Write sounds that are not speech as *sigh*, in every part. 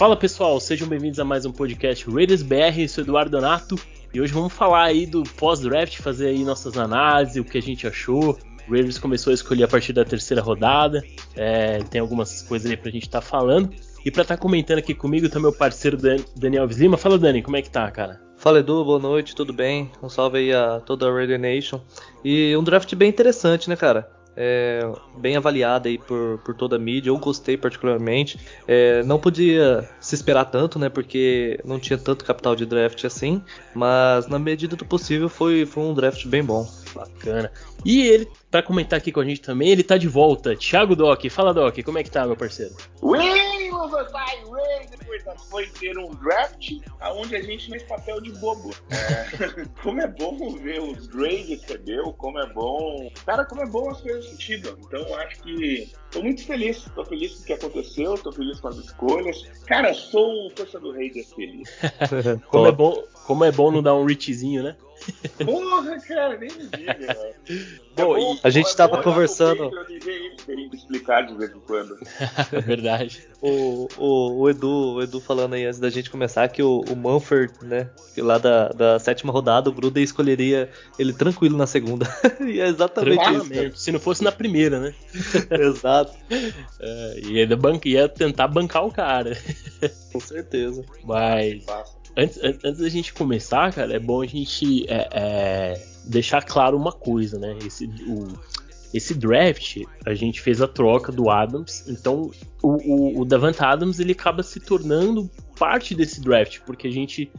Fala pessoal, sejam bem-vindos a mais um podcast Raiders BR, eu sou Eduardo Donato e hoje vamos falar aí do pós-draft, fazer aí nossas análises, o que a gente achou. O Raiders começou a escolher a partir da terceira rodada, é, tem algumas coisas aí pra gente estar tá falando. E pra estar tá comentando aqui comigo tá meu parceiro Daniel Alves Lima. Fala Dani, como é que tá, cara? Fala Edu, boa noite, tudo bem? Um salve aí a toda a Raider Nation. E um draft bem interessante, né, cara? É, bem avaliada aí por, por toda a mídia. Eu gostei particularmente. É, não podia se esperar tanto, né? Porque não tinha tanto capital de draft assim. Mas na medida do possível foi, foi um draft bem bom. Bacana. E ele, para comentar aqui com a gente também, ele tá de volta. Thiago Doc, fala Doc, como é que tá, meu parceiro? Ui, foi ter um draft onde a gente fez papel de bobo. É, *laughs* como é bom ver os Gray recebeu, como é bom. Cara, como é bom as coisas sentido. Então eu acho que tô muito feliz. Tô feliz com o que aconteceu, tô feliz com as escolhas. Cara, sou um torcedor Raiders feliz. como, é bom, como é bom não dar um reachzinho, né? Porra, cara, nem me diga. *laughs* Bom, é a gente tava conversando. explicar de vez em quando. *laughs* É verdade. O, o, o, Edu, o Edu falando aí antes da gente começar que o, o Manford, né, que lá da, da sétima rodada, o Gruden escolheria ele tranquilo na segunda. *laughs* e é exatamente isso. Cara. Se não fosse na primeira, né? Exato. É, ia, ia tentar bancar o cara. Com certeza. Mas. Antes, antes da gente começar, cara, é bom a gente é, é, deixar claro uma coisa, né? Esse, o, esse draft, a gente fez a troca do Adams, então o, o, o Davant Adams ele acaba se tornando parte desse draft, porque a gente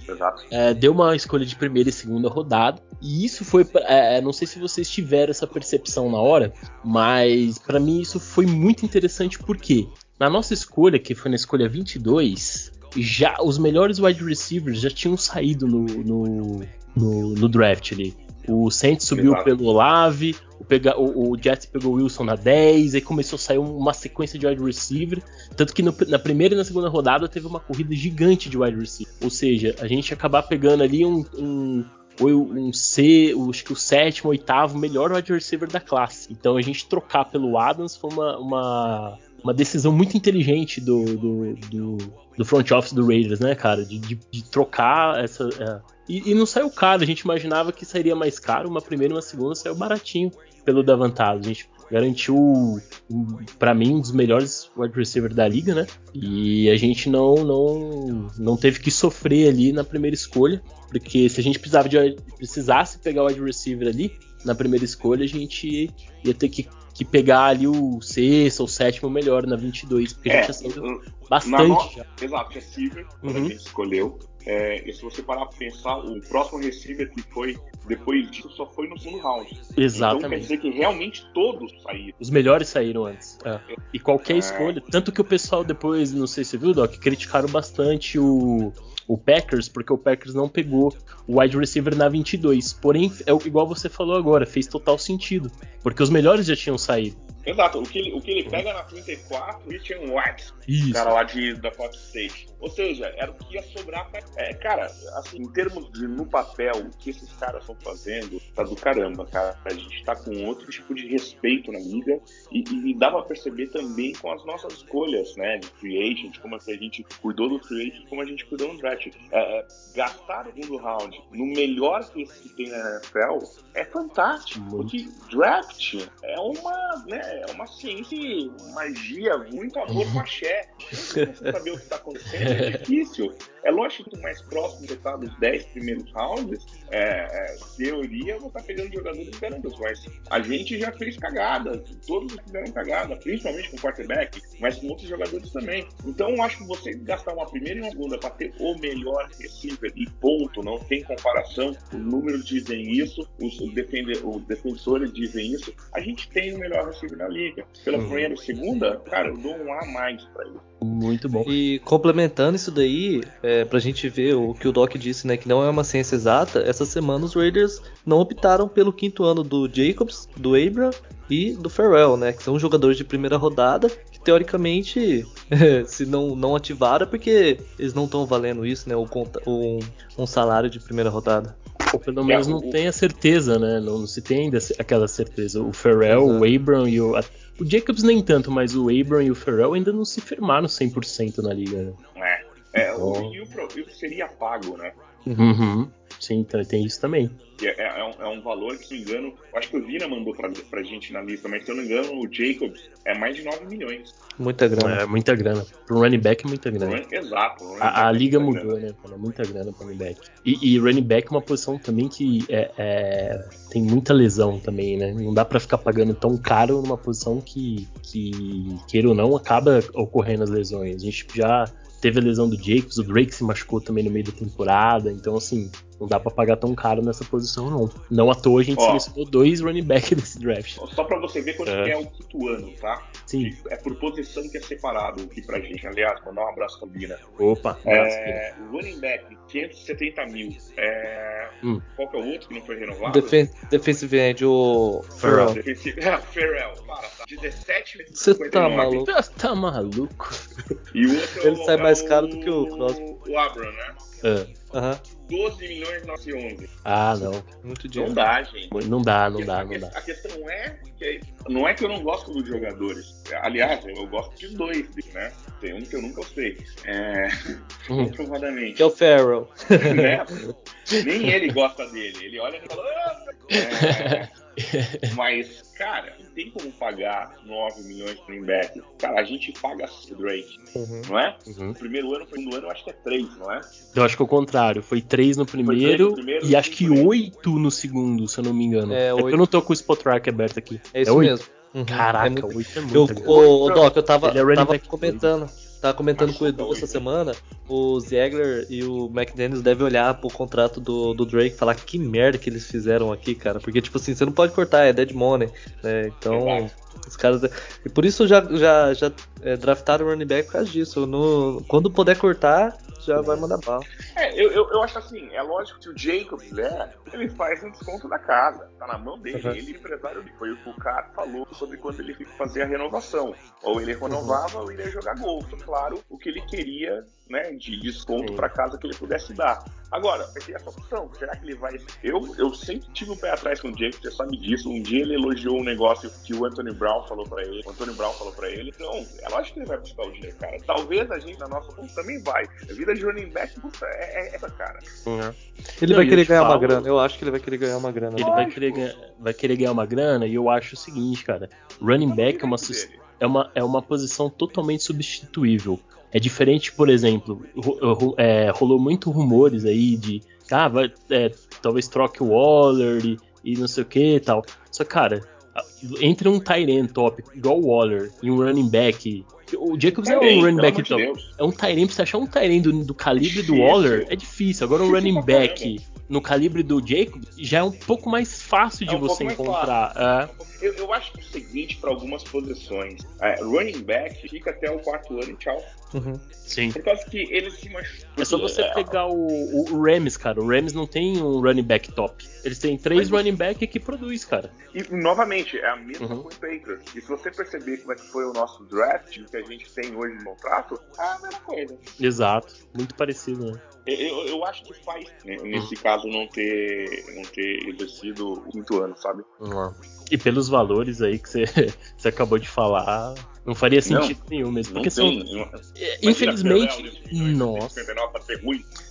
é, deu uma escolha de primeira e segunda rodada, e isso foi, é, não sei se vocês tiveram essa percepção na hora, mas para mim isso foi muito interessante porque na nossa escolha, que foi na escolha 22, já os melhores wide receivers já tinham saído no, no, no, no draft ali. O Saints subiu Exato. pelo Olave, o, pega, o, o, Jets pegou o Wilson na 10, aí começou a sair uma sequência de wide receiver. Tanto que no, na primeira e na segunda rodada teve uma corrida gigante de wide receiver. Ou seja, a gente acabar pegando ali um, um um C, acho que o sétimo, oitavo melhor wide receiver da classe. Então a gente trocar pelo Adams foi uma, uma, uma decisão muito inteligente do, do, do, do, front office do Raiders, né, cara? De, de, de trocar essa. É. E, e, não saiu caro, a gente imaginava que sairia mais caro, uma primeira e uma segunda saiu baratinho pelo Davantado. A gente garantiu, para mim, um dos melhores wide receiver da liga, né? E a gente não, não, não teve que sofrer ali na primeira escolha, porque se a gente precisava de, precisasse pegar o wide receiver ali na primeira escolha, a gente ia ter que que pegar ali o sexto ou sétimo melhor na 22, porque é, a gente já bastante. No... Já. Exato, receiver, uhum. a gente escolheu. É, e se você parar pra pensar, o próximo receiver que foi depois disso só foi no segundo round. Exatamente. Então quer dizer que realmente todos saíram. Os melhores saíram antes. É. E qualquer é... escolha. Tanto que o pessoal depois, não sei se você viu, Doc, criticaram bastante o o Packers, porque o Packers não pegou o wide receiver na 22. Porém, é igual você falou agora, fez total sentido, porque os melhores já tinham saído. Exato, o que ele, o que ele pega na 34, Christian White, Isso. cara lá de, da Fox State. Ou seja, era o que ia sobrar pra. É, cara, assim, em termos de no papel, o que esses caras estão fazendo tá do caramba, cara. A gente tá com outro tipo de respeito na liga e, e dá pra perceber também com as nossas escolhas, né? De free agent, como a gente cuidou do free agent, como a gente cuidou no draft. É, é, gastar o segundo round no melhor que esse que tem na NFL é fantástico. Porque draft é uma, né? É uma ciência, magia, muito amor com axé. *laughs* Você saber o que está acontecendo é difícil. É lógico que mais próximo de estar dos 10 primeiros rounds, é, é, teoria, vou estar pegando jogadores grandes, mas a gente já fez cagada, todos fizeram cagada, principalmente com o quarterback, mas com outros jogadores também. Então, eu acho que você gastar uma primeira e uma segunda para ter o melhor receiver e ponto, não tem comparação, os números dizem isso, os, defender, os defensores dizem isso, a gente tem o melhor receiver na liga. Pela uhum. primeira e segunda, cara, eu dou um A mais para ele. Muito bom. E complementando isso daí, é, pra gente ver o que o Doc disse, né, que não é uma ciência exata, essa semana os Raiders não optaram pelo quinto ano do Jacobs, do Abram e do Farrell, né, que são jogadores de primeira rodada, que teoricamente, *laughs* se não, não ativaram, é porque eles não estão valendo isso, né, o, um, um salário de primeira rodada. Ou pelo menos não tem a certeza, né? Não, não, se tem ainda aquela certeza. O Farrell, Exato. o Abram e o. O Jacobs nem tanto, mas o Abram e o Farrell ainda não se firmaram 100% na liga. Né? É. É, o, e o, o seria pago, né? Uhum. Sim, então tem isso também. É, é, um, é, um, valor que, se não me engano, acho que o Vina mandou pra, pra gente na lista, mas se eu não me engano, o Jacobs é mais de 9 milhões. Muita grana. É, muita grana. Pro running back é muita grana. Run, exato. A, a é liga mudou, grana. né? É muita grana pro running back. E, e, running back é uma posição também que é, é, tem muita lesão também, né? Não dá pra ficar pagando tão caro numa posição que, que queira ou não, acaba ocorrendo as lesões. A gente já teve a lesão do Jacobs, o Drake se machucou também no meio da temporada, então assim, não dá pra pagar tão caro nessa posição, não. Não à toa a gente Ó, selecionou dois running back *laughs* nesse draft. Só pra você ver quanto é. é o quinto ano, tá? Sim. É por posição que é separado aqui pra gente. Aliás, mandar um abraço pra Bina. Opa, é, running back, 570 mil. É, hum. Qual que é o outro que não foi renovado? Defen defensive end, o Ferrell. Defensive, *laughs* é, Ferrell, para, tá? 17 *laughs* Você tá maluco? Tá, tá maluco. E o outro Ele é sai mais caro do que o Crosby. O Abram, né? É. Aham. 12 milhões 911. Ah, não. Muito dinheiro. Não dá, gente. Não dá, não dá, não dá. A questão é que não é que eu não gosto dos jogadores. Aliás, eu gosto de dois, né? Tem um que eu nunca gostei. É. Hum. *laughs* Comprovadamente. Que é o Farrell. *laughs* Né? Nem ele gosta dele. Ele olha e fala. Ah, é... *laughs* Mas, cara, não tem como pagar 9 milhões de running back. Cara, a gente paga o Drake, uhum. não é? Uhum. No primeiro ano, segundo ano, eu acho que é 3, não é? Eu acho que é o contrário. Foi 3 no primeiro, no primeiro e acho que 8 no segundo, se eu não me engano. É, é eu não tô com o Spotrack aberto aqui. É isso é mesmo. Uhum. Caraca, é muito... 8 é muito. Eu, o, o Doc, eu tava, é tava comentando. Tava comentando com o Edu essa semana, o Ziegler e o McDaniels devem olhar pro contrato do, do Drake e falar que merda que eles fizeram aqui, cara. Porque, tipo assim, você não pode cortar, é dead money, né? Então, os caras. E por isso já, já, já é, draftaram o running back por causa disso. No, quando puder cortar, já vai mandar bala. É, eu, eu, eu, acho assim, é lógico que o Jacob, né, ele faz um desconto da casa. Tá na mão dele, uhum. ele empresário dele. Foi o que o cara falou sobre quando ele fazia a renovação. Ou ele renovava uhum. ou ele ia jogar golfe. Claro, o que ele queria, né, de desconto para casa que ele pudesse dar. Agora, vai ter essa opção. Será que ele vai. Eu, eu sempre tive o um pé atrás com o Jacob, você sabe disso. Um dia ele elogiou um negócio que o Anthony Brown falou para ele. O Anthony Brown falou para ele. Então, é lógico que ele vai buscar o dinheiro, cara. Talvez a gente, na nossa conta, também vai. A vida de running back é, é essa, cara. Uhum. Ele Não, vai querer ganhar falo, uma grana. Eu acho que ele vai querer ganhar uma grana. Ele vai querer, vai querer ganhar uma grana e eu acho o seguinte, cara. Running back é uma, é uma, é uma posição totalmente substituível. É diferente, por exemplo, é, rolou muito rumores aí de ah, vai, é, talvez troque o Waller e, e não sei o que e tal. Só cara, entre um Tyrant top igual o Waller e um running back. O Jacobs é, é um running back top. De é um Tyrant, pra você achar um Tyrant do, do calibre difícil. do Waller, é difícil. Agora um running back no calibre do Jacobs já é um pouco mais fácil de é um você encontrar. É. Eu, eu, acho que o seguinte para algumas posições: é, running back fica até o quarto ano e tchau. Uhum. Sim. Por causa que ele se machuca. É só você pegar o, o, Rams, cara. O Rams não tem um running back top. Eles têm três Mas, running back que produz, cara. E novamente, é a mesma uhum. com o Patriots. E se você perceber como é que foi o nosso draft, que a gente tem hoje no contrato, é a mesma coisa. Exato. Muito parecido, né? Eu, eu acho que faz, né, nesse uhum. caso, não ter, não ter exercido o quinto ano, sabe? Uhum. E pelos valores aí que você, *laughs* você acabou de falar, não faria sentido não, nenhum mesmo. Porque são. Tem, é, infelizmente. nossa.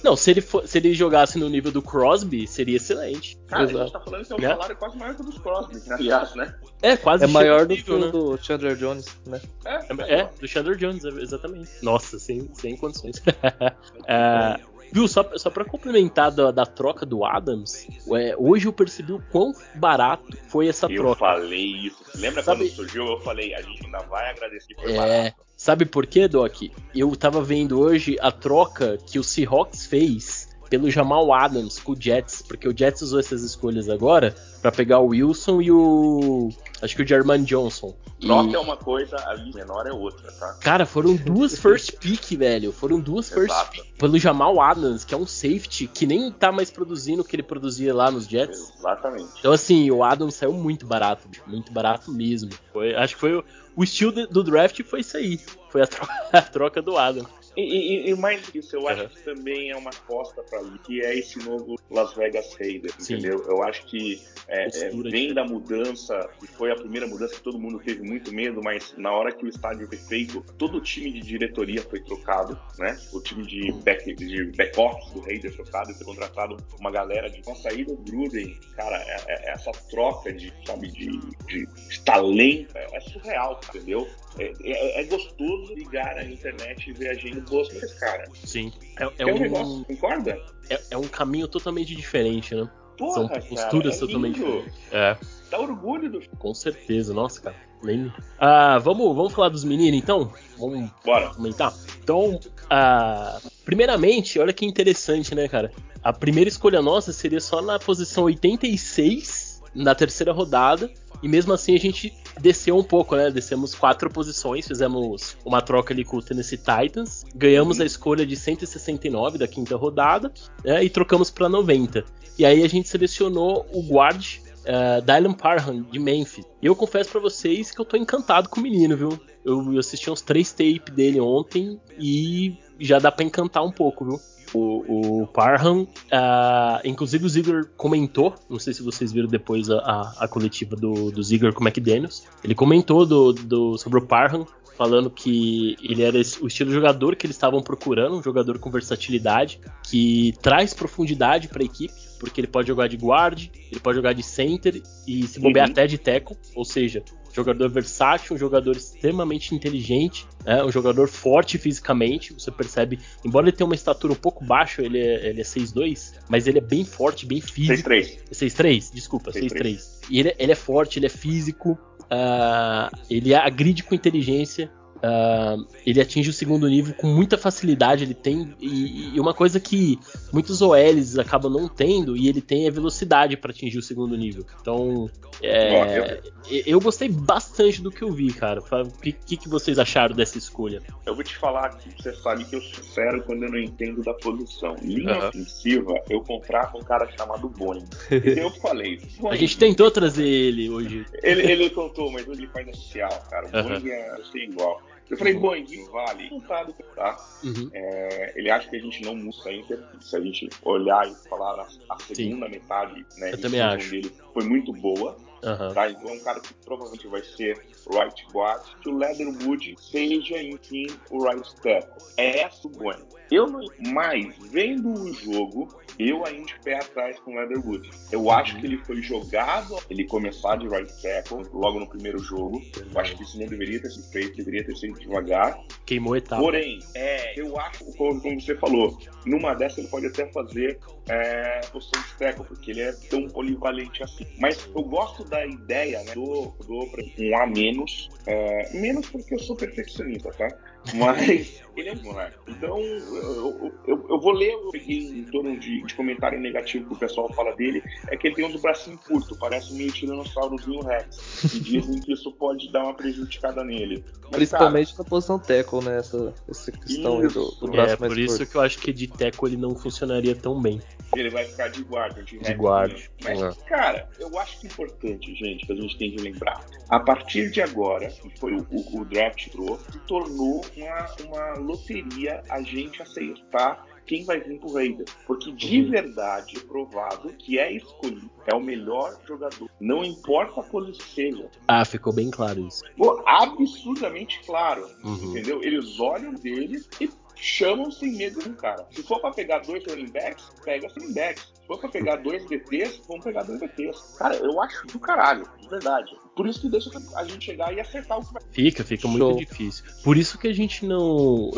Não, se ele, for, se ele jogasse no nível do Crosby, seria excelente. Cara, Exato. a gente tá falando que é um né? salário quase maior que o dos Crosby, aliás, né? É, quase É maior do que o né? do Chandler Jones, né? É, é, é do Chandler Jones, exatamente. Nossa, sem, sem condições. *laughs* é, Viu, só, só pra complementar da, da troca do Adams, é, hoje eu percebi o quão barato foi essa eu troca. Eu falei isso. Lembra Sabe... quando surgiu? Eu falei, a gente ainda vai agradecer foi é... barato. Sabe por quê, Doc? Eu tava vendo hoje a troca que o Seahawks fez pelo Jamal Adams com o Jets, porque o Jets usou essas escolhas agora para pegar o Wilson e o Acho que o German Johnson. Troca e... é uma coisa, a menor é outra, tá? Cara, foram *laughs* duas first pick, velho. Foram duas first Exato. pick. Pelo Jamal Adams, que é um safety que nem tá mais produzindo o que ele produzia lá nos Jets. Exatamente. Então, assim, o Adams saiu muito barato, muito barato mesmo. Foi, acho que foi o, o estilo do draft foi isso aí. Foi a troca, *laughs* a troca do Adams. E, e, e, mais do que isso, eu uhum. acho que também é uma aposta para ali, que é esse novo Las Vegas Raiders, entendeu? Eu acho que é, é, vem da mudança, que foi a primeira mudança que todo mundo teve muito medo, mas na hora que o estádio foi feito, todo o time de diretoria foi trocado, né? O time de back, de back office do Raiders trocado, e foi contratado uma galera de. Com a saída do Gruden, cara, é, é, essa troca de, sabe, de, de, de talento é, é surreal, entendeu? É, é, é, gostoso ligar a internet e ver a gente boas desse cara. Sim. É, é um, um, negócio, concorda? É, é um caminho totalmente diferente, né? Porra, São posturas cara, é totalmente diferentes. É. Dá orgulho do. Com certeza, nossa, cara. Nem... Ah, vamos, vamos falar dos meninos então? Vamos Bora. comentar? Então, ah, primeiramente, olha que interessante, né, cara? A primeira escolha nossa seria só na posição 86 na terceira rodada. E mesmo assim a gente desceu um pouco, né? Descemos quatro posições, fizemos uma troca ali com o Tennessee Titans, ganhamos a escolha de 169 da quinta rodada né? e trocamos para 90. E aí a gente selecionou o guard uh, Dylan Parham de Memphis. E eu confesso para vocês que eu tô encantado com o menino, viu? Eu, eu assisti uns três tapes dele ontem e já dá para encantar um pouco, viu? O, o Parham, uh, inclusive o Ziggler comentou, não sei se vocês viram depois a, a, a coletiva do, do Ziggler com o McDaniels, ele comentou do, do, sobre o Parham, falando que ele era o estilo de jogador que eles estavam procurando, um jogador com versatilidade, que traz profundidade para a equipe, porque ele pode jogar de guard, ele pode jogar de center e se bobear uhum. até de tackle, ou seja, jogador versátil, um jogador extremamente inteligente, é, um jogador forte fisicamente. Você percebe, embora ele tenha uma estatura um pouco baixa, ele é, ele é 6'2, mas ele é bem forte, bem físico. 6'3. 6'3, desculpa, 6'3. E ele, ele, é forte, ele é físico, uh, ele agride com inteligência. Uh, ele atinge o segundo nível com muita facilidade. Ele tem. E, e, uma coisa que muitos OLs acabam não tendo, e ele tem é velocidade para atingir o segundo nível. Então, é, eu... eu... gostei bastante do que eu vi, cara. O que, que, vocês acharam dessa escolha? Eu vou te falar que você sabe que eu sério quando eu não entendo da posição. Linha uhum. ofensiva, eu contrato um cara chamado Boeing. *laughs* eu falei. A gente tentou trazer ele hoje. Ele, ele contou, mas ele faz social, cara. O uhum. Boeing é, é igual. Eu falei, uhum. Boeing vale, não tá, tá? Uhum. É, ele acha que a gente não muda ainda. Se a gente olhar e falar a, a segunda Sim. metade, né? Eu também acho. Dele foi muito boa. Uhum. Tá? Então é um cara que provavelmente vai ser right guard, que o Leatherwood seja, enfim, o right tackle. É essa o bueno. Eu não, mas vendo o jogo, eu ainda pé atrás com o Leatherwood. Eu uhum. acho que ele foi jogado, ele começar de right tackle logo no primeiro jogo. Eu acho que isso não deveria ter sido feito, deveria ter sido devagar. Queimou etapa. Porém, é, eu acho, como, como você falou, numa dessa ele pode até fazer é, posição de tackle, porque ele é tão polivalente assim. Mas eu gosto da ideia né, do, do um A menos, é, menos porque eu sou perfeccionista, tá? Mas *laughs* ele é um moleque. Então, eu, eu, eu, vou ler, eu peguei em torno de, de, comentário negativo que o pessoal fala dele, é que ele tem um bracinho curto, parece meio tiranossaurozinho Rex. E dizem que isso pode dar uma prejudicada nele. Mas, Principalmente cara, na posição tackle, né? Essa, essa questão isso, do, do braço é, mais por isso que eu acho que de teco ele não funcionaria tão bem. Ele vai ficar de guarda, de, de guarda. Mas, é. cara, eu acho que é importante, gente, que a gente tem que lembrar. A partir de agora, que foi o, o, o draft entrou, se tornou uma, uma loteria a gente aceitar quem vai vir pro Raiders. Porque de uhum. verdade é provado que é escolhido, é o melhor jogador. Não importa a posição seja. Ah, ficou bem claro isso. Pô, absurdamente claro. Uhum. Entendeu? Eles olham dele e chamam sem medo um cara. Se for pra pegar dois running backs, pega running backs. Se for pra pegar dois DTs, vamos pegar dois DTs. Cara, eu acho do caralho, de verdade. Por isso que deixa a gente chegar e acertar o que vai. Fica, fica Show. muito difícil. Por isso que a gente não.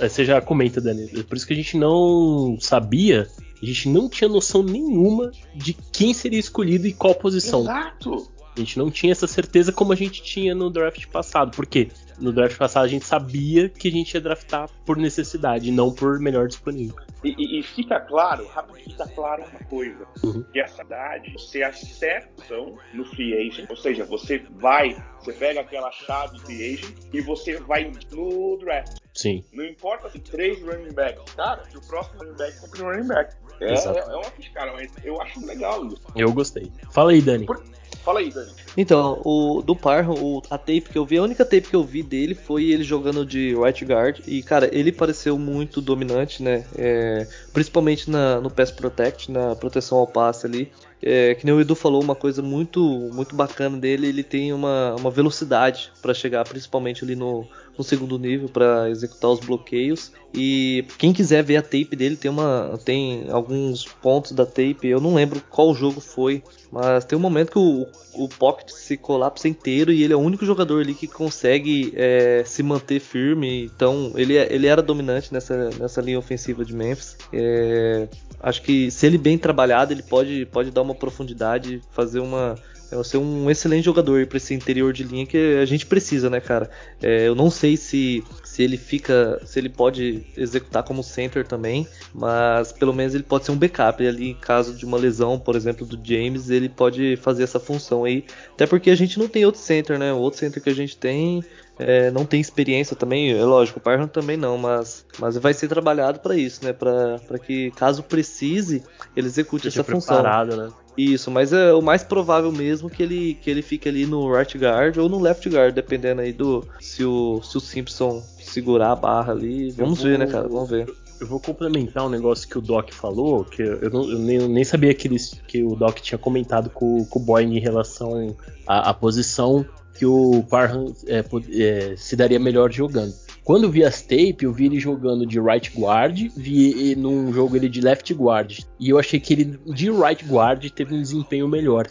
Você já comenta, Dani. Por isso que a gente não sabia a gente não tinha noção nenhuma de quem seria escolhido e qual posição. Exato. A gente não tinha essa certeza como a gente tinha no draft passado. Por quê? No draft passado a gente sabia que a gente ia draftar por necessidade, não por melhor disponível. E, e, e fica claro, rápido, fica claro uma coisa: uhum. que essa idade você acerta no free agent, ou seja, você vai, você pega aquela chave free agent e você vai no draft. Sim. Não importa se três running backs, cara, se o próximo running back um running back. É, é, é uma cara, mas eu acho legal isso. Eu gostei. Fala aí, Dani. Por... Fala aí, Dani. Então, o do Parham, o, a tape que eu vi, a única tape que eu vi dele foi ele jogando de right guard. E, cara, ele pareceu muito dominante, né? É, principalmente na, no pass protect, na proteção ao passe ali. É, que nem o Edu falou, uma coisa muito muito bacana dele, ele tem uma, uma velocidade para chegar, principalmente ali no, no segundo nível, para executar os bloqueios. E quem quiser ver a tape dele, tem, uma, tem alguns pontos da tape, eu não lembro qual jogo foi, mas tem um momento que o, o Pocket se colapsa inteiro e ele é o único jogador ali que consegue é, se manter firme. Então ele, é, ele era dominante nessa, nessa linha ofensiva de Memphis. É, acho que se ele bem trabalhado, ele pode, pode dar uma profundidade, fazer uma é ser um excelente jogador para esse interior de linha que a gente precisa, né, cara? É, eu não sei se, se ele fica, se ele pode executar como center também, mas pelo menos ele pode ser um backup ali em caso de uma lesão, por exemplo, do James, ele pode fazer essa função aí. Até porque a gente não tem outro center, né? O outro center que a gente tem é, não tem experiência também, é lógico, o Parham também não, mas, mas vai ser trabalhado para isso, né? Para que caso precise, ele execute essa função. Né? Isso, mas é o mais provável mesmo que ele, que ele fique ali no right guard ou no left guard, dependendo aí do se o, se o Simpson segurar a barra ali. Vamos vou, ver, né, cara? Vamos ver. Eu vou complementar um negócio que o Doc falou, que eu, não, eu nem, eu nem, sabia que, eles, que o Doc tinha comentado com, com o Boeing em relação à, à posição que o Parham é, é, se daria melhor jogando. Quando vi as tape, eu vi ele jogando de right guard, vi num jogo ele de left guard. E eu achei que ele de right guard teve um desempenho melhor.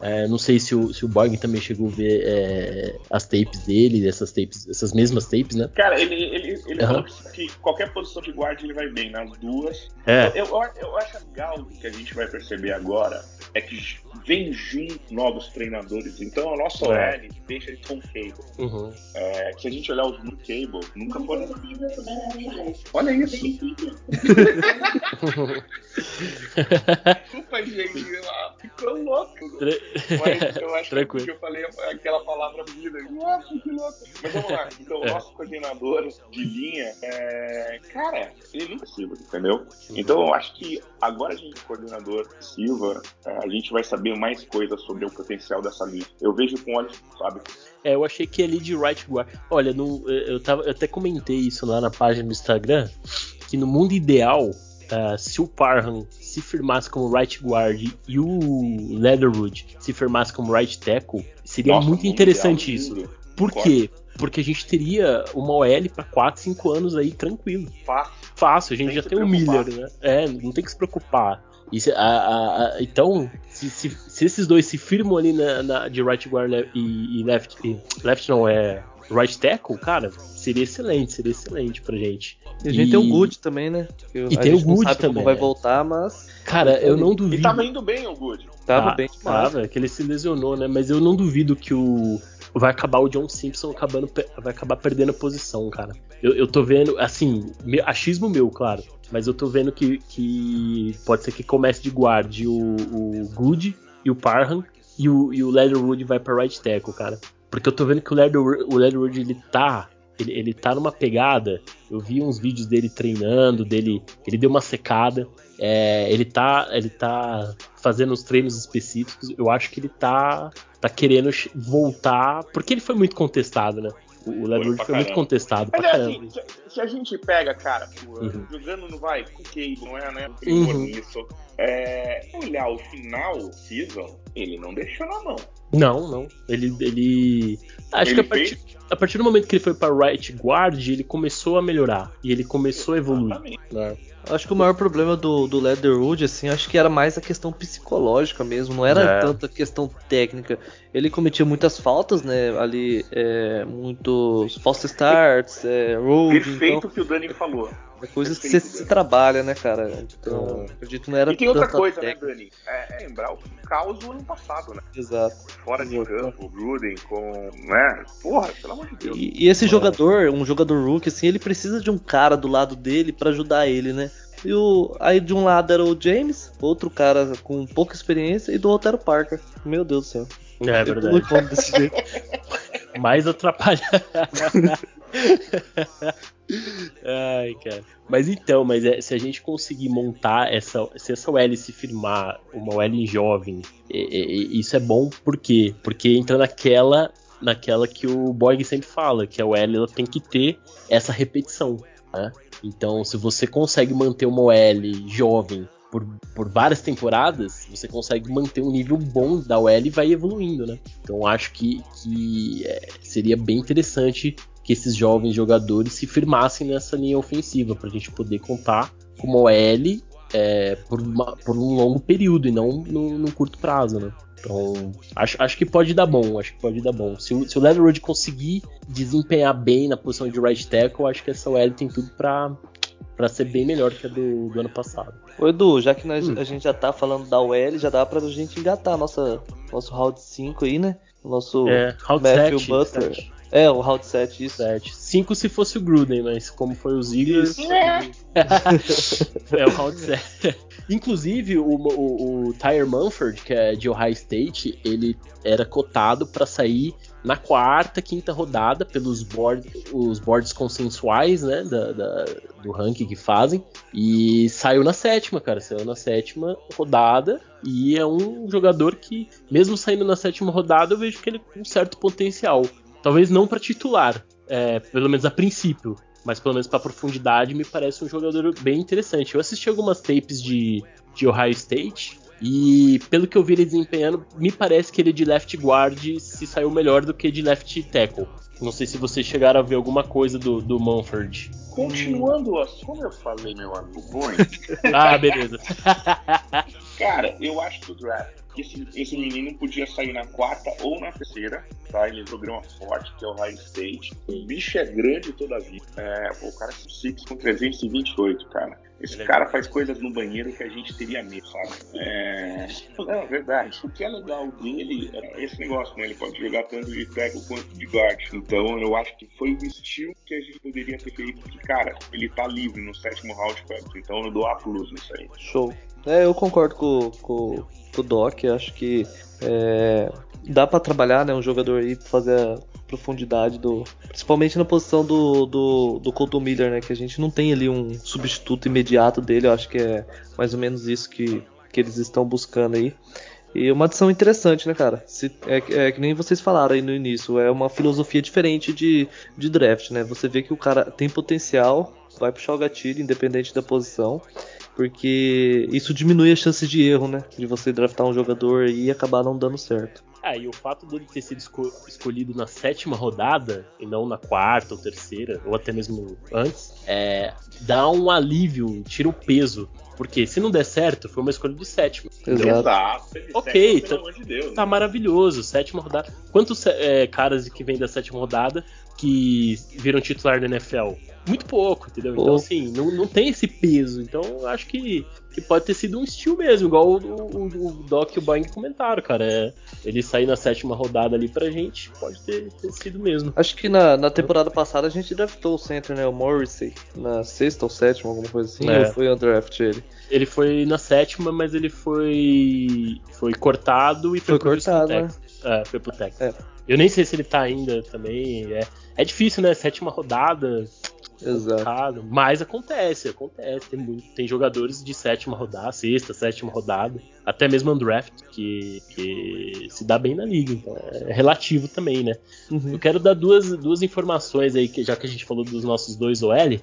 É, não sei se o, se o Borg também chegou a ver é, as tapes dele, essas tapes, essas mesmas tapes, né? Cara, ele, ele, ele uhum. falou que qualquer posição de guarda ele vai bem, nas duas. É. Eu, eu, eu acho legal que a gente vai perceber agora é que vem junto novos treinadores. Então a nossa OL é. deixa de com cable. Uhum. É, se a gente olhar os no cable, nunca foram. Olha isso! *laughs* Desculpa, gente, ficou louco. Mas eu acho *laughs* Tranquilo. que eu falei aquela palavra vida. Nossa, que louco. Mas vamos lá. Então, o é. nosso coordenador de linha, é... cara, ele nunca Silva, entendeu? Então, eu acho que agora a gente, coordenador Silva, é, a gente vai saber mais coisas sobre o potencial dessa linha. Eu vejo com olhos, sabe? É, eu achei que ali de right guard. Olha, no, eu, tava, eu até comentei isso lá na página do Instagram, que no mundo ideal, uh, se o Parham se firmasse como right guard e o Leatherwood se firmasse como right tackle, seria Nossa, muito interessante isso. Por quê? Porque a gente teria uma OL para 4, 5 anos aí tranquilo. Fácil. Fácil, a gente tem já tem o Miller, né? É, não tem que se preocupar. Isso, a, a, a, então, se, se, se, esses dois se firmam ali na, na de right guard e, e left, e left não é right tackle, cara, seria excelente, seria excelente pra gente. E a gente e... tem o Good também, né? Que e tem o Good também. vai voltar, mas. Cara, eu não duvido. E tava indo bem o Good. Tava ah, bem demais. Tava, que ele se lesionou, né? Mas eu não duvido que o. Vai acabar o John Simpson acabando, vai acabar perdendo a posição, cara. Eu, eu tô vendo, assim, achismo meu, claro. Mas eu tô vendo que, que pode ser que comece de guarde o, o Good e o Parham e o, e o Leatherwood vai pra right tackle, cara. Porque eu tô vendo que o Leatherwood, o Leatherwood ele tá ele, ele tá numa pegada. Eu vi uns vídeos dele treinando, dele. Ele deu uma secada. É, ele tá. Ele tá fazendo os treinos específicos. Eu acho que ele tá. tá querendo voltar. Porque ele foi muito contestado, né? O Leatherwood foi, foi muito contestado Mas pra é assim, se, se, a gente pega, cara, uhum. jogando não vai com Cable, não é, né? Uhum. nisso. É, olhar o final season, ele não deixou na mão. Não, não. Ele. ele... Acho ele que a partir, fez... a partir do momento que ele foi para right guard, ele começou a melhorar. E ele começou Exatamente. a evoluir. Né? Acho que o maior problema do, do Leatherwood, assim, acho que era mais a questão psicológica mesmo, não era é. tanta questão técnica. Ele cometia muitas faltas, né? Ali, é, muitos false starts, é, road. Perfeito então... que o Dani falou. É coisa que você se trabalha, né, cara? Então, acredito que não era E tem outra coisa, né, técnica. né, Dani? É, é, lembrar o caos do ano passado, né? Exato. Fora de campo, o Gruden com. né? Porra, pelo amor de Deus. E, e esse jogador, um jogador rookie, assim, ele precisa de um cara do lado dele para ajudar ele, né? E o, aí de um lado era o James, outro cara com pouca experiência, e do outro era o Parker. Meu Deus do céu. É, é verdade. *laughs* Mais atrapalhado. *laughs* Ai, cara. Mas então, mas é, se a gente conseguir montar essa. Se essa OL se firmar uma OL jovem, é, é, isso é bom por quê? Porque entra naquela. Naquela que o Borg sempre fala, que a OL ela tem que ter essa repetição. Né? Então, se você consegue manter uma OL jovem por, por, várias temporadas, você consegue manter um nível bom da OL e vai evoluindo, né? Então acho que, que é, seria bem interessante que esses jovens jogadores se firmassem nessa linha ofensiva para a gente poder contar com uma OL é, por, uma, por, um longo período e não no, no, curto prazo, né? Então, acho, acho que pode dar bom, acho que pode dar bom. Se o, se o Leatherwood conseguir desempenhar bem na posição de right tackle, acho que essa OL tem tudo para para ser bem melhor que a do, do ano passado. Ô Edu, já que nós, hum. a gente já tá falando da OL, já dá pra gente engatar nossa, nosso round 5 aí, né? Nosso é, Matthew 7, Butler. 7. É, o round 7, isso. 7. 5 se fosse o Gruden, mas como foi o Ziggler. *laughs* é o round 7. Inclusive, o, o, o Tyre Munford, que é de Ohio State, ele era cotado para sair na quarta, quinta rodada pelos board, os boards consensuais, né, da, da, do ranking que fazem, e saiu na sétima, cara, saiu na sétima rodada, e é um jogador que, mesmo saindo na sétima rodada, eu vejo que ele tem um certo potencial. Talvez não para titular, é, pelo menos a princípio, mas pelo menos para profundidade me parece um jogador bem interessante. Eu assisti algumas tapes de, de Ohio State e pelo que eu vi ele desempenhando, me parece que ele de left guard se saiu melhor do que de left tackle. Não sei se vocês chegaram a ver alguma coisa do, do Mumford. Continuando o assunto, como eu falei, meu amigo Boeing. *laughs* ah, beleza. *laughs* Cara, eu acho que o draft esse, esse menino podia sair na quarta ou na terceira, tá? Ele é um programa forte, que é o High State. O bicho é grande toda a vida. É, pô, o cara é 6 com 328, cara. Esse é cara faz coisas no banheiro que a gente teria medo, sabe? É... Não, é verdade. O que é legal dele é esse negócio, né? Ele pode jogar tanto de tackle quanto de guard. Então eu acho que foi o estilo que a gente poderia ter feito. Porque, cara, ele tá livre no sétimo round, então eu dou a plus nisso aí. Show. É, eu concordo com, com, com o Doc. Acho que é, dá para trabalhar, né? Um jogador aí pra fazer profundidade do. Principalmente na posição do, do, do Colton Miller, né? Que a gente não tem ali um substituto imediato dele. Eu acho que é mais ou menos isso que, que eles estão buscando aí. E uma adição interessante, né, cara? Se, é, é, que nem vocês falaram aí no início, é uma filosofia diferente de, de draft, né? Você vê que o cara tem potencial, vai puxar o gatilho, independente da posição porque isso diminui as chances de erro, né? De você draftar um jogador e acabar não dando certo. Ah, e o fato dele ter sido esco escolhido na sétima rodada, e não na quarta ou terceira, ou até mesmo antes, é, dá um alívio, tira o peso. Porque se não der certo, foi uma escolha de sétima. Exato. Ok, tá, de Deus, tá né? maravilhoso. Sétima rodada. Quantos é, caras que vêm da sétima rodada que viram titular da NFL? muito pouco, entendeu? Então, assim, não, não tem esse peso. Então, acho que, que pode ter sido um estilo mesmo, igual o, o, o Doc e o Boeing comentaram, cara. É, ele sair na sétima rodada ali pra gente, pode ter, ter sido mesmo. Acho que na, na temporada passada a gente draftou o center, né? O Morrissey, na sexta ou sétima, alguma coisa assim, é. ou foi o draft ele? Ele foi na sétima, mas ele foi foi cortado e foi, foi cortado, né? É, foi pro Texas. É. Eu nem sei se ele tá ainda também. É, é difícil, né? Sétima rodada. Exato. Mas acontece, acontece. Tem, muito, tem jogadores de sétima rodada, sexta, sétima rodada, até mesmo undraft, que, que se dá bem na liga. Então é relativo também, né? Uhum. Eu quero dar duas, duas informações aí, que, já que a gente falou dos nossos dois OL.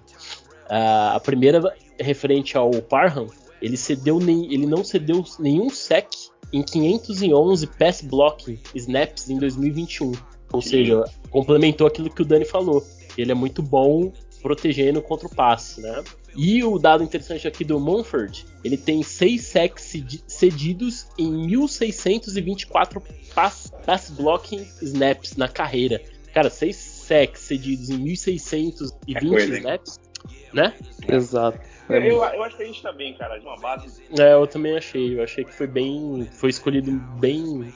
a primeira é referente ao Parham, ele cedeu nem, ele não cedeu nenhum sec em 511 pass blocking snaps em 2021. Ou seja, complementou aquilo que o Dani falou. Ele é muito bom protegendo contra o passe, né? E o dado interessante aqui do Munford, ele tem 6 sacks cedidos em 1624 pass, pass blocking snaps na carreira. Cara, 6 sacks cedidos em 1620 é coisa, snaps, né? Exato. Eu, eu, eu, acho que a gente tá bem, cara, de uma base. É, eu também achei. Eu achei que foi bem. Foi escolhido bem.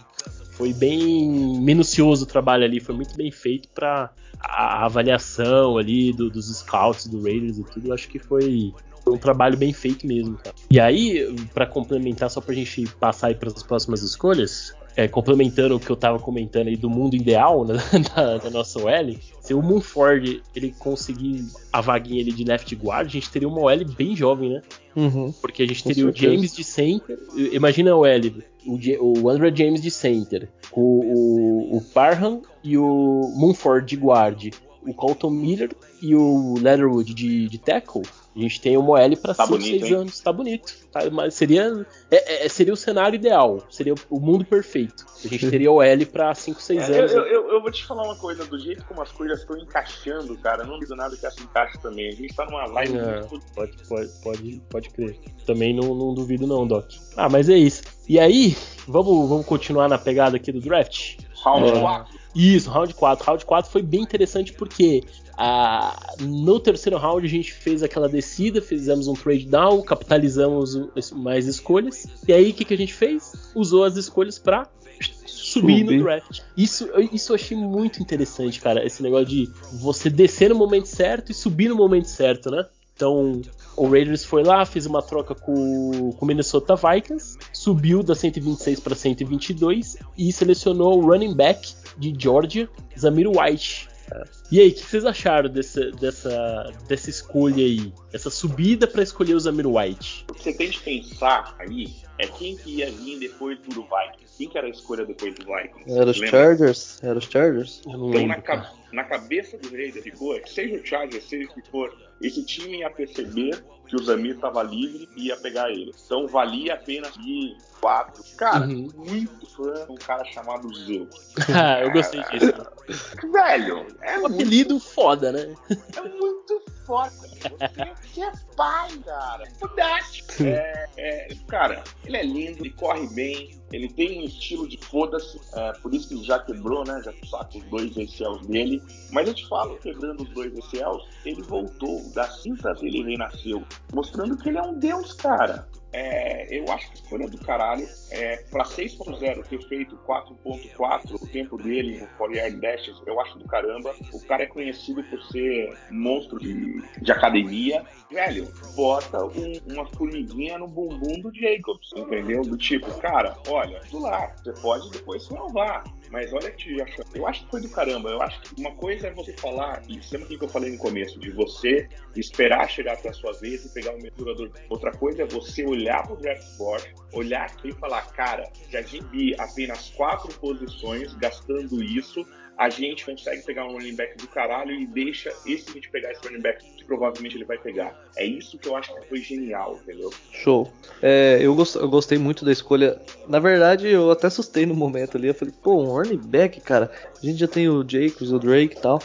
Foi bem minucioso o trabalho ali, foi muito bem feito para a avaliação ali do, dos scouts, do Raiders e tudo, eu acho que foi, foi um trabalho bem feito mesmo. Cara. E aí, para complementar, só pra gente passar aí para as próximas escolhas, é, complementando o que eu tava comentando aí do mundo ideal né, *laughs* da, da, nossa OL, se o Moonford ele conseguir a vaguinha ali de left guard, a gente teria uma OL bem jovem, né? Uhum, Porque a gente teria o James de center. Imagina o OL, o, o Andrew James de center, o, o, o Parham e o Moonford de guard o Colton Miller e o Leatherwood de, de tackle, a gente tem uma OL para 5, 6 anos. Tá bonito. Tá, mas seria, é, é, seria o cenário ideal. Seria o mundo perfeito. A gente *laughs* teria OL para 5, 6 é, anos. Eu, eu, eu, vou te falar uma coisa. Do jeito como as coisas estão encaixando, cara, não duvido nada que essa encaixe também. A gente tá numa live é, muito... Pode, pode, pode, pode crer. Também não, não duvido não, Doc. Ah, mas é isso. E aí, vamos, vamos continuar na pegada aqui do draft? Round 4. É. Isso, round 4. Round 4 foi bem interessante porque ah, no terceiro round a gente fez aquela descida, fizemos um trade down, capitalizamos mais escolhas. E aí o que, que a gente fez? Usou as escolhas para subir no draft. Isso, isso eu achei muito interessante, cara. Esse negócio de você descer no momento certo e subir no momento certo, né? Então, o Raiders foi lá, fez uma troca com o Minnesota Vikings, subiu da 126 para 122 e selecionou o running back de Georgia, Zamir White. E aí, o que vocês acharam dessa, dessa, dessa escolha aí? Essa subida para escolher o Zamir White? O que você tem de pensar aí é quem que ia vir depois do Vikings. Quem que era a escolha depois do Vikings? Era os Chargers. Era os Chargers. Então, na, na, cabeça do Raiders ficou, seja o Chargers, seja o que for, esse time ia perceber que o Zamir estava livre e ia pegar ele. Então valia a pena ir quatro. Cara, uhum. muito fã de um cara chamado Zeus. Ah, *laughs* eu gostei disso. Velho, é um apelido foda, né? É muito foda. Você é pai, cara. Fantástico. É, é, cara, ele é lindo, ele corre bem, ele tem um estilo de foda-se, é, por isso que já quebrou, né? Já saca os dois ACLs dele. Mas eu te falo, quebrando os dois ACLs, ele voltou, da cinta dele renasceu, mostrando que ele é um deus, cara. É, eu acho que escolha do caralho. É, para 6.0 ter feito 4.4, o tempo dele no 4 Yard Dashes, eu acho do caramba. O cara é conhecido por ser monstro de, de academia. Velho, bota um, uma formiguinha no bumbum do Jacobs, entendeu? Do tipo, cara, olha, do lá, você pode depois salvar. Mas olha que eu acho que foi do caramba. Eu acho que uma coisa é você falar, e sempre que eu falei no começo, de você esperar chegar até a sua vez e pegar um jogador. Outra coisa é você olhar pro draft board, olhar aqui e falar, cara, já vi apenas quatro posições gastando isso a gente consegue pegar um running back do caralho e deixa esse gente pegar esse running back que provavelmente ele vai pegar. É isso que eu acho que foi genial, entendeu? Show. É, eu, gost, eu, gostei muito da escolha. Na verdade, eu até assustei no momento ali. Eu falei, pô, um running back, cara. A gente já tem o Jacobs, o Drake e tal.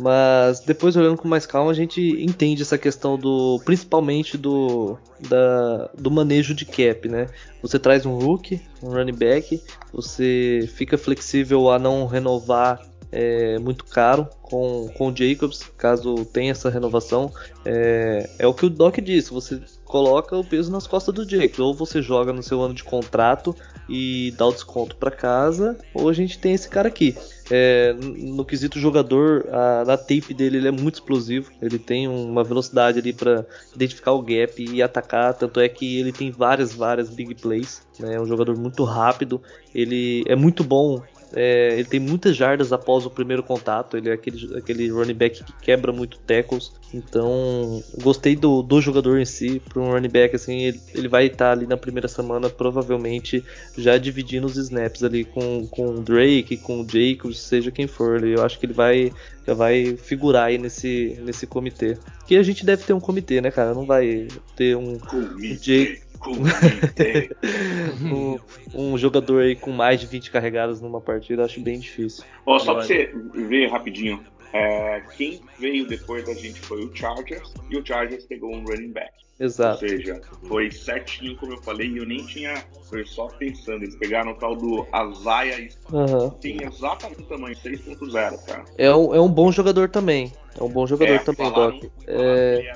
Mas depois olhando com mais calma, a gente entende essa questão do. principalmente do. Da, do manejo de cap, né? Você traz um rookie, um running back, você fica flexível a não renovar é, muito caro com, com o Jacobs, caso tenha essa renovação. É, é o que o Doc disse, você coloca o peso nas costas do Jacobs, ou você joga no seu ano de contrato e dá o desconto para casa, ou a gente tem esse cara aqui. É, no quesito jogador, a, na tape dele ele é muito explosivo. Ele tem uma velocidade ali para identificar o gap e atacar. Tanto é que ele tem várias, várias big plays. Né? É um jogador muito rápido. Ele é muito bom é, ele tem muitas jardas após o primeiro contato. Ele é aquele, aquele running back que quebra muito tackles. Então, gostei do, do jogador em si. Para um running back, assim, ele, ele vai estar ali na primeira semana, provavelmente já dividindo os snaps ali com, com o Drake, com o Jacobs, seja quem for. Eu acho que ele vai, já vai figurar aí nesse, nesse comitê. Que a gente deve ter um comitê, né, cara? Não vai ter um, um Jake *laughs* um, um, jogador aí com mais de 20 carregadas numa partida, acho bem difícil. Oh, só pra você ver rapidinho, é, quem veio depois da gente foi o Chargers e o Chargers pegou um running back. Exato. Ou seja, foi certinho, como eu falei, e eu nem tinha. Foi só pensando. Eles pegaram o tal do Azaia uhum. tem exatamente o tamanho, 6.0, cara. É um, é um bom jogador também. É um bom jogador é, também, Doc. É...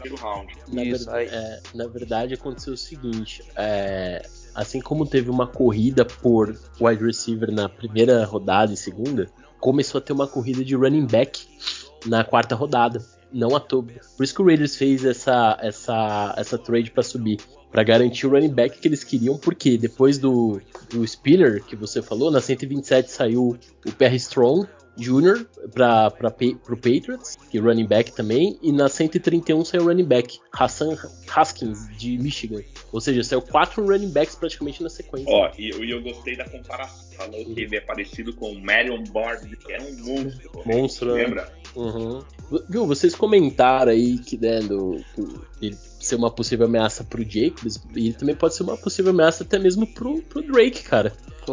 Na, Isso, verdade, é, na verdade, aconteceu o seguinte: é, assim como teve uma corrida por wide receiver na primeira rodada e segunda, começou a ter uma corrida de running back na quarta rodada. não à toa. Por isso que o Raiders fez essa, essa, essa trade para subir. para garantir o running back que eles queriam, porque depois do, do Spiller que você falou, na 127 saiu o Perry Strong, Jr. para o Patriots, que running back também, e na 131 saiu running back, Hassan Haskins, de Michigan. Ou seja, saiu quatro running backs praticamente na sequência. Ó, e eu, eu gostei da comparação. Falou que ele é parecido com o Marion Bard, que é um monstro. Monstro, né? Lembra? Uhum. Viu, vocês comentaram aí que, né, do, do, ele ser uma possível ameaça pro Jacobs, e ele também pode ser uma possível ameaça até mesmo pro, pro Drake, cara.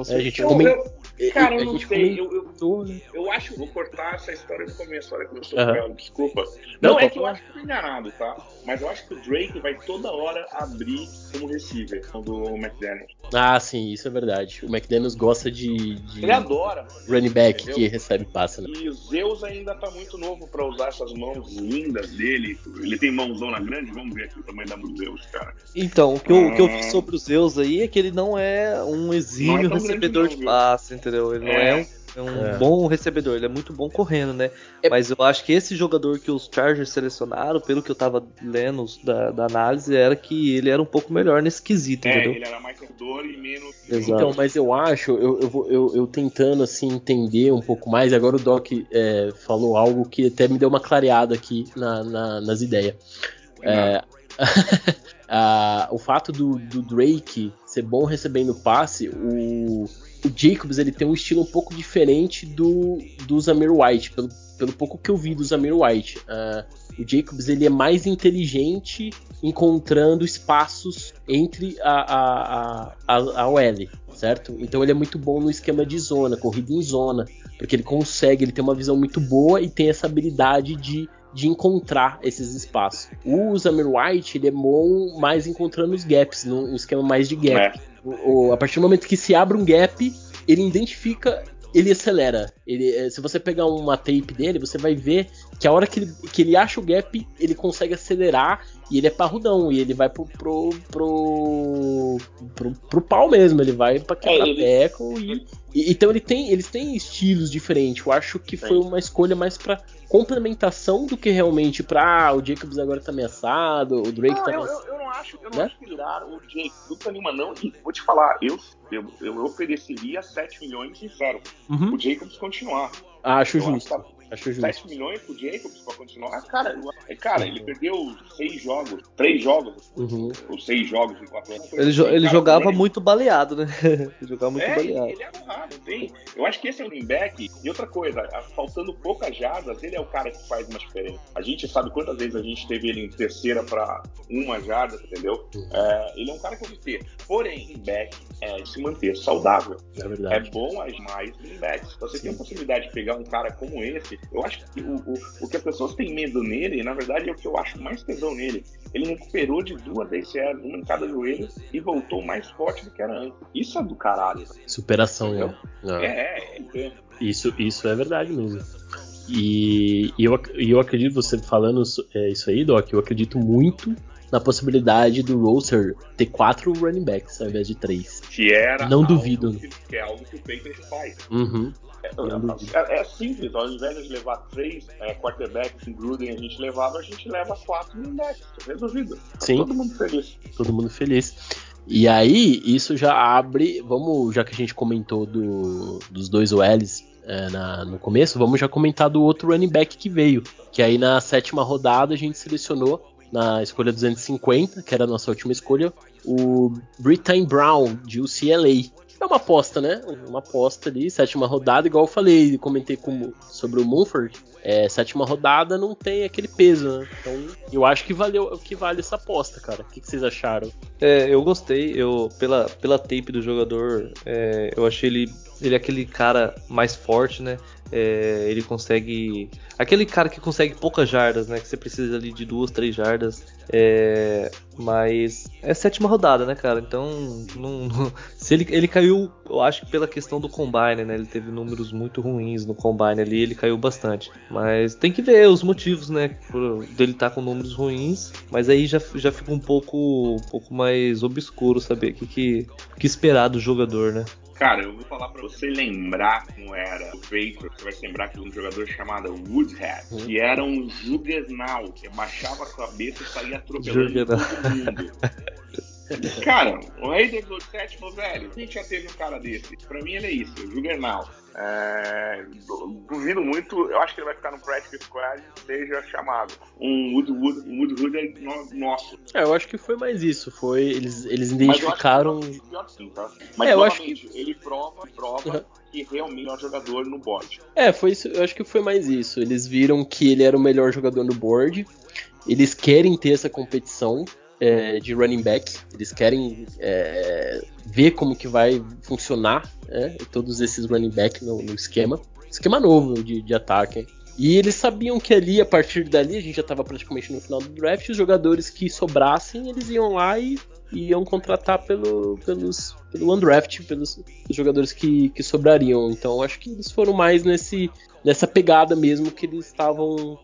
É, a gente comenta Cara, eu não sei. Eu, eu, né? eu, acho. Vou cortar essa história no começo, olha que eu estou uhum. desculpa. Não, não é que eu acho que tô enganado, tá? Mas eu acho que o Drake vai toda hora abrir como receiver do McDaniels. Ah, sim, isso é verdade. O McDaniels gosta de. de Ele adora. Running back entendeu? que recebe passe, né? E o Zeus ainda tá muito novo pra usar essas mãos lindas dele. Ele tem mãozona grande, vamos ver aqui o tamanho da mão do Zeus, cara. Então, o que, eu, o que eu vi sobre o Zeus aí é que ele não é um exímio é recebedor de passe, entendeu? Entendeu? Ele não é, um, é um é. bom recebedor, ele é muito bom correndo, né? É. Mas eu acho que esse jogador que os Chargers selecionaram, pelo que eu tava lendo da, da análise, era que ele era um pouco melhor nesse quesito, é, entendeu? ele era mais corredor e menos. Exato. Então, mas eu acho, eu, eu, eu, eu, tentando assim entender um pouco mais, agora o Doc é, falou algo que até me deu uma clareada aqui na, na, nas ideias. É, *laughs* o fato do, do, Drake ser bom recebendo passe, o, o Jacobs ele tem um estilo um pouco diferente do, do Zamir White, pelo, pelo pouco que eu vi do Zamir White. Uh, o Jacobs ele é mais inteligente encontrando espaços entre a, a, a, a, OL, certo? Então ele é muito bom no esquema de zona, corrida em zona, porque ele consegue, ele tem uma visão muito boa e tem essa habilidade de, de encontrar esses espaços. O Zamir White ele é bom mais encontrando os gaps, num esquema mais de gap. É. O, a partir do momento que se abre um gap, ele identifica, ele acelera. Ele, eh, se você pegar uma tape dele, você vai ver que a hora que ele, que ele acha o gap, ele consegue acelerar e ele é parrudão. E ele vai pro, pro, pro, pro, pro pau mesmo. Ele vai pra quebrar é, ele... teco. E, e, então ele tem, eles têm estilos diferentes. Eu acho que foi uma escolha mais pra complementação do que realmente pra ah, o Jacobs agora tá ameaçado, o Drake não, tá eu, ameaçado. Eu, eu, não acho, eu não né? acho que tiraram o Jake, nunca nenhuma não. E vou te falar, eu, eu, eu ofereceria 7 milhões sincero. Uhum. O Jacobs continuar. Acho eu justo. Acho, Acho justo. 7 milhões pro Jacobs pra continuar. Cara, cara ele perdeu 6 jogos, 3 jogos, uhum. ou 6 jogos em 4 anos. Ele, jo ele jogava muito baleado, né? *laughs* ele jogava muito é, baleado. Ele é agarrado, tem. Eu acho que esse é o back. E outra coisa, faltando poucas jardas, ele é o cara que faz uma diferença. A gente sabe quantas vezes a gente teve ele em terceira pra uma jarda, entendeu? Uhum. É, ele é um cara que eu ter. Porém, back é se manter saudável. É verdade. É bom as mais backs. Você Sim. tem a possibilidade de pegar um cara como esse, eu acho que o, o, o que as pessoas têm medo nele, na verdade, é o que eu acho mais tesão nele. Ele recuperou de duas ACLs, uma em cada joelho, e voltou mais forte do que era antes. Isso é do caralho. Superação, né? É, é, é. Isso, isso é verdade mesmo. E, e eu, eu acredito, você falando é, isso aí, Doc, eu acredito muito na possibilidade do Roster ter quatro running backs ao invés de três. Que era Não duvido. Que, que é algo que o Patriots faz. Uhum. É, é, é, simples, ao invés de levar três é, quarterbacks em Gruden, a gente levava, a gente leva quatro no backs. Resolvido. Tá Sim. Todo mundo feliz. Todo mundo feliz. E aí, isso já abre. Vamos, já que a gente comentou do, dos dois OLs é, na, no começo, vamos já comentar do outro running back que veio. Que aí na sétima rodada a gente selecionou na escolha 250, que era a nossa última escolha, o Britain Brown, de UCLA é uma aposta, né? Uma aposta ali, sétima rodada, igual eu falei, comentei com, sobre o Munford. É, sétima rodada não tem aquele peso, né? Então eu acho que valeu que vale essa aposta, cara. O que, que vocês acharam? É, eu gostei, eu pela, pela tape do jogador, é, eu achei ele, ele é aquele cara mais forte, né? É, ele consegue. Aquele cara que consegue poucas jardas, né? Que você precisa ali de duas, três jardas. É, mas é sétima rodada, né, cara? Então, não, não, *laughs* se ele, ele caiu, eu acho que pela questão do combine, né? Ele teve números muito ruins no combine ali, ele caiu bastante. Mas tem que ver os motivos, né? Dele estar tá com números ruins. Mas aí já, já fica um pouco, um pouco mais obscuro saber o que, que, que esperar do jogador, né? Cara, eu vou falar pra você lembrar como era o Patriots. Você vai se lembrar que um jogador chamado Woodhead, hum. que era um juggernaut, que baixava a cabeça e saía atropelando todo mundo. *laughs* Cara, o Raiders do 7 falou, velho, gente já teve um cara desse. Pra mim ele é isso, o Juggernaut. É, duvido muito, eu acho que ele vai ficar no Practice Squad seja chamado. Um Woodwood um Wood é nosso. É, eu acho que foi mais isso. Foi, eles, eles identificaram. Mas eu acho que, pior sim, tá? Mas é, eu acho que... ele prova, prova uhum. que realmente é um jogador no board. É, foi isso, eu acho que foi mais isso. Eles viram que ele era o melhor jogador no board. Eles querem ter essa competição é, de running back. Eles querem é, ver como que vai funcionar é, todos esses running back no, no esquema. Esquema novo de, de ataque. E eles sabiam que ali, a partir dali, a gente já estava praticamente no final do draft, os jogadores que sobrassem, eles iam lá e iam contratar pelo, pelos, pelo undraft, pelos jogadores que, que sobrariam. Então acho que eles foram mais nesse, nessa pegada mesmo que eles estavam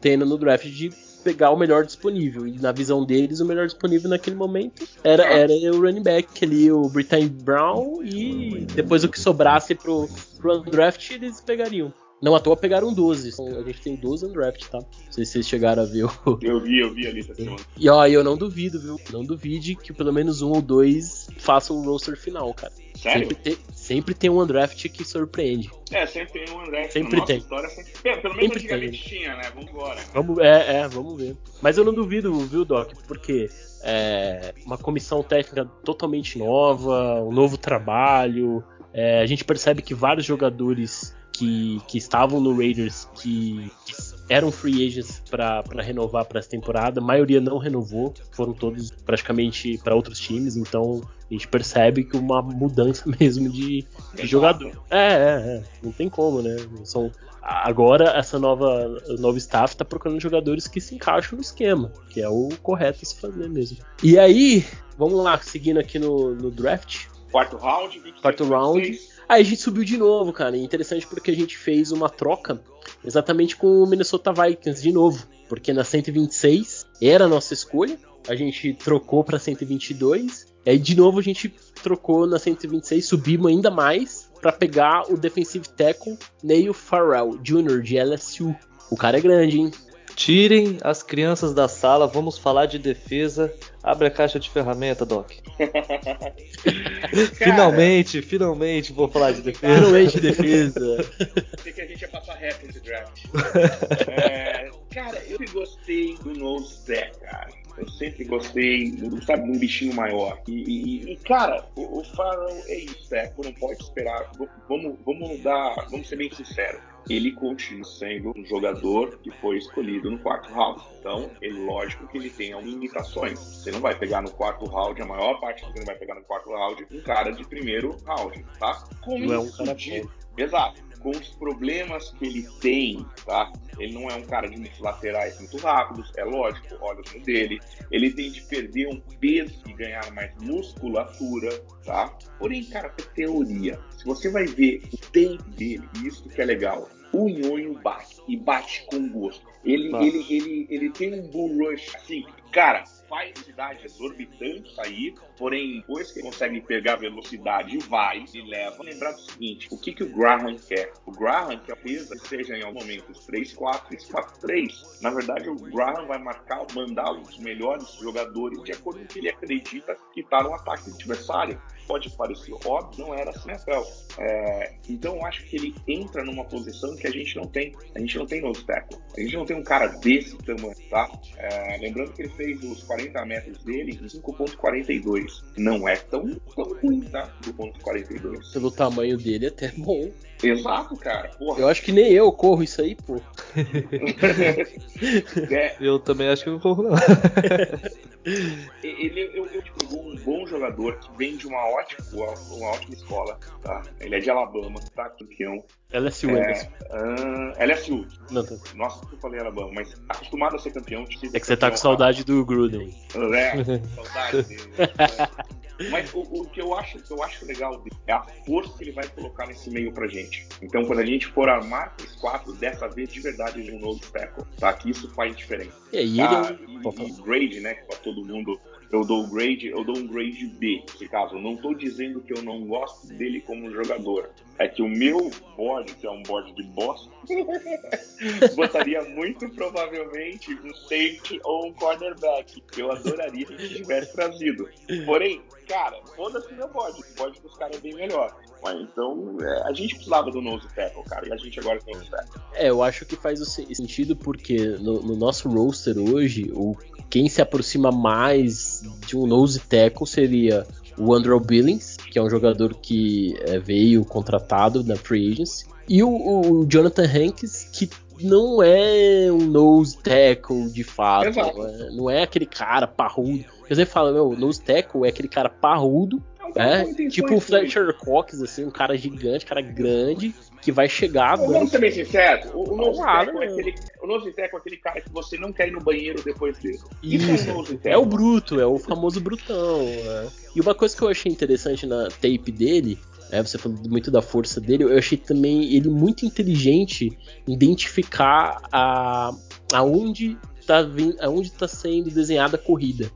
tendo no draft de pegar o melhor disponível. E na visão deles, o melhor disponível naquele momento era, era o running back ali, o Britain Brown, e depois o que sobrasse pro, pro draft eles pegariam. Não à toa pegaram 12. A gente tem 12 draft, tá? Não sei se vocês chegaram a ver o. Eu vi, eu vi ali essa semana. *laughs* E ó, eu não duvido, viu? Não duvide que pelo menos um ou dois façam o roster final, cara. Sério? Sempre tem, sempre tem um undraft que surpreende. É, sempre tem um undraft. Sempre tem. História, sempre... Pelo menos sempre antigamente tem. tinha, né? Vamos embora. Vamos, é, é, vamos ver. Mas eu não duvido, viu, Doc? Porque é uma comissão técnica totalmente nova, um novo trabalho. É, a gente percebe que vários jogadores que, que estavam no Raiders que, que eram free agents para renovar para essa temporada, a maioria não renovou, foram todos praticamente para outros times, então a gente percebe que uma mudança *laughs* mesmo de, de jogador. É, é, é, não tem como, né? São, agora essa nova novo staff está procurando jogadores que se encaixam no esquema, que é o correto a se fazer mesmo. E aí, vamos lá, seguindo aqui no, no draft. Quarto round, 26, Quarto round. 26. Aí a gente subiu de novo, cara. Interessante porque a gente fez uma troca exatamente com o Minnesota Vikings de novo. Porque na 126 era a nossa escolha. A gente trocou para 122. E aí de novo a gente trocou na 126, subimos ainda mais para pegar o defensive tackle Neil Farrell Jr. de LSU. O cara é grande, hein? Tirem as crianças da sala, vamos falar de defesa. Abre a caixa de ferramenta, Doc. *laughs* finalmente, finalmente vou falar de defesa. Finalmente defesa. *laughs* Sei que a gente ia passar reto nesse draft. é, cara, eu gostei do nose tackle, cara. Eu sempre gostei, sabe, de um bichinho maior. E, e, e cara, o, o Farrell é isso, é, não pode esperar. Vamos, vamos dar, vamos ser bem sinceros ele continua sendo um jogador que foi escolhido no quarto round. Então, é lógico que ele tem algumas limitações. Você não vai pegar no quarto round, a maior parte que você não vai pegar no quarto round, um cara de primeiro round, tá? Com não é um cara de... Exato com os problemas que ele tem, tá? Ele não é um cara de muitos laterais muito rápidos, é lógico, olha o dele. Ele tem de perder um peso e ganhar mais musculatura, tá? Porém, cara, é teoria. Se você vai ver o tempo dele, isso que é legal, o Nhonho bate e bate com gosto. Ele, ele, ele, ele tem um bull rush assim, cara, velocidade exorbitante sair, porém, depois que consegue pegar velocidade, vai e leva. Lembrar do seguinte: o que, que o Graham quer? O Graham quer que seja em algum momento 3-4, 3-4-3. Na verdade, o Graham vai marcar, mandar os melhores jogadores de acordo com o que ele acredita que está no ataque adversário pode parecer óbvio, não era assim na É, então eu acho que ele entra numa posição que a gente não tem. A gente não tem no tackle. A gente não tem um cara desse tamanho, tá? É, lembrando que ele fez os 40 metros dele em 5.42. Não é tão, tão ruim, tá? Do ponto 42. Pelo tamanho dele, é até bom. Exato, cara. Porra. Eu acho que nem eu corro isso aí, pô. *laughs* é. Eu também acho que não corro, não. ele, eu, eu pegou um bom jogador que vem de uma ótima, uma ótima escola, tá? Ele é de Alabama, tá campeão. LSU, é, LSU. Uh, LSU. Não, tá. Nossa, eu falei Alabama, mas acostumado a ser campeão. É que você tá com saudade do Gruden. É, saudade dele. Né? *laughs* Mas o, o, que eu acho, que eu acho legal é a força que ele vai colocar nesse meio pra gente. Então, quando a gente for armar os quatro, dessa vez de verdade de um novo tackle, tá? Que isso faz diferença. É, e ah, ele é um... e, e grade, né? Que pra todo mundo eu dou o grade, eu dou um grade B, nesse caso. Eu não estou dizendo que eu não gosto dele como jogador. É que o meu board, que é um board de bosta, *laughs* botaria muito provavelmente um safety ou um cornerback. Eu adoraria que tivesse trazido. Porém, cara, foda-se meu board. O board dos caras é bem melhor. Mas, então, é, a gente precisava do nose tackle, cara, e a gente agora tem o tackle. É, eu acho que faz o sentido porque no, no nosso roster hoje, o quem se aproxima mais de um nose tackle seria o Andrew Billings, que é um jogador que é, veio contratado na Free Agency, e o, o, Jonathan Hanks, que não é um nose tackle de fato, não é, não é, aquele cara parrudo. Você fala, meu, nose tackle é aquele cara parrudo, é, tipo o Fletcher Cox, assim, um cara gigante, cara grande, que vai chegar. Vamos ser bem sinceros, o, o nose tackle é aquele, o nose tackle é aquele cara que você não quer ir no banheiro depois dele. Isso, Isso é, é, o bruto, é o famoso brutão. É. E uma coisa que eu achei interessante na tape dele é, você falou muito da força dele, eu achei também ele muito inteligente em identificar a, aonde está aonde tá sendo desenhada a corrida.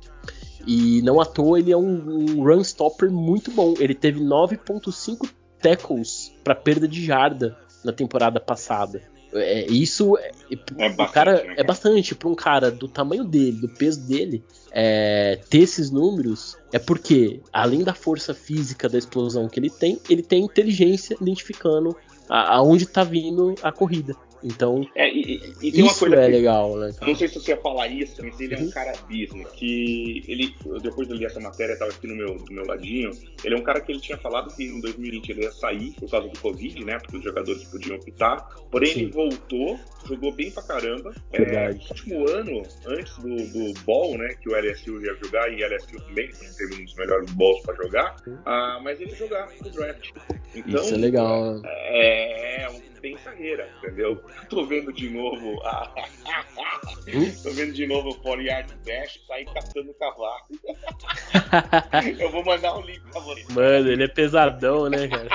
E não à toa ele é um, um run stopper muito bom. Ele teve 9.5 tackles para perda de jarda na temporada passada. É, isso é, é bastante, cara, né? é bastante para um cara do tamanho dele, do peso dele, é, ter esses números é porque, além da força física da explosão que ele tem, ele tem inteligência identificando aonde está vindo a corrida. Então, é, e, e coisa é que, legal, né? Não sei se você ia falar isso, mas ele é um uhum. cara business. Que ele, depois de eu li essa matéria, tava aqui no meu, do meu ladinho. Ele é um cara que ele tinha falado que em 2020 ele ia sair por causa do Covid, né? Porque os jogadores podiam optar. Porém, Sim. ele voltou, jogou bem pra caramba. É, no último ano, antes do, do Ball, né? Que o LSU ia jogar, e o LSU também teve um dos melhores balls pra jogar. Ah, mas ele jogar no draft. Então, Isso é legal. É, é um tem carreira, entendeu? *laughs* Tô vendo de novo a. *laughs* Tô vendo de novo o Polyard Dash sair catando cavalo. *laughs* Eu vou mandar um link pra você. Mano, ele é pesadão, né, cara?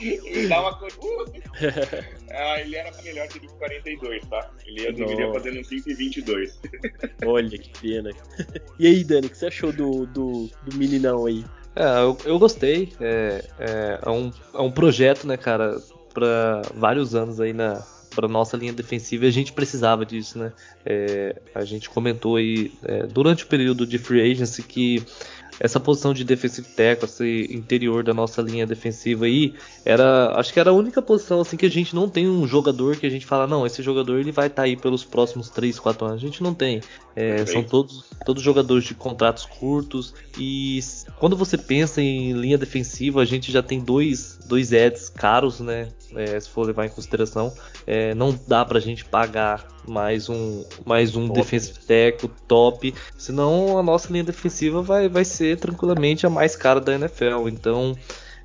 ele dá uma coisa. ah, ele era melhor que o 42, tá? Ele ia, deveria fazer um 5,22. Olha que pena. E aí, Dani, o que você achou do, do, do meninão aí? É, eu, eu gostei. É, é, é, um, é um projeto, né, cara? para vários anos aí na para nossa linha defensiva e a gente precisava disso, né? É, a gente comentou aí é, durante o período de free agency que essa posição de defensive tackle, esse interior da nossa linha defensiva aí, era, acho que era a única posição assim que a gente não tem um jogador que a gente fala, não, esse jogador ele vai estar tá aí pelos próximos 3, 4 anos. A gente não tem. É, são todos, todos jogadores de contratos curtos e quando você pensa em linha defensiva, a gente já tem dois, dois ads caros, né? É, se for levar em consideração, é, não dá pra gente pagar mais um, mais um defensive tackle top, senão a nossa linha defensiva vai, vai ser tranquilamente a mais cara da NFL. Então,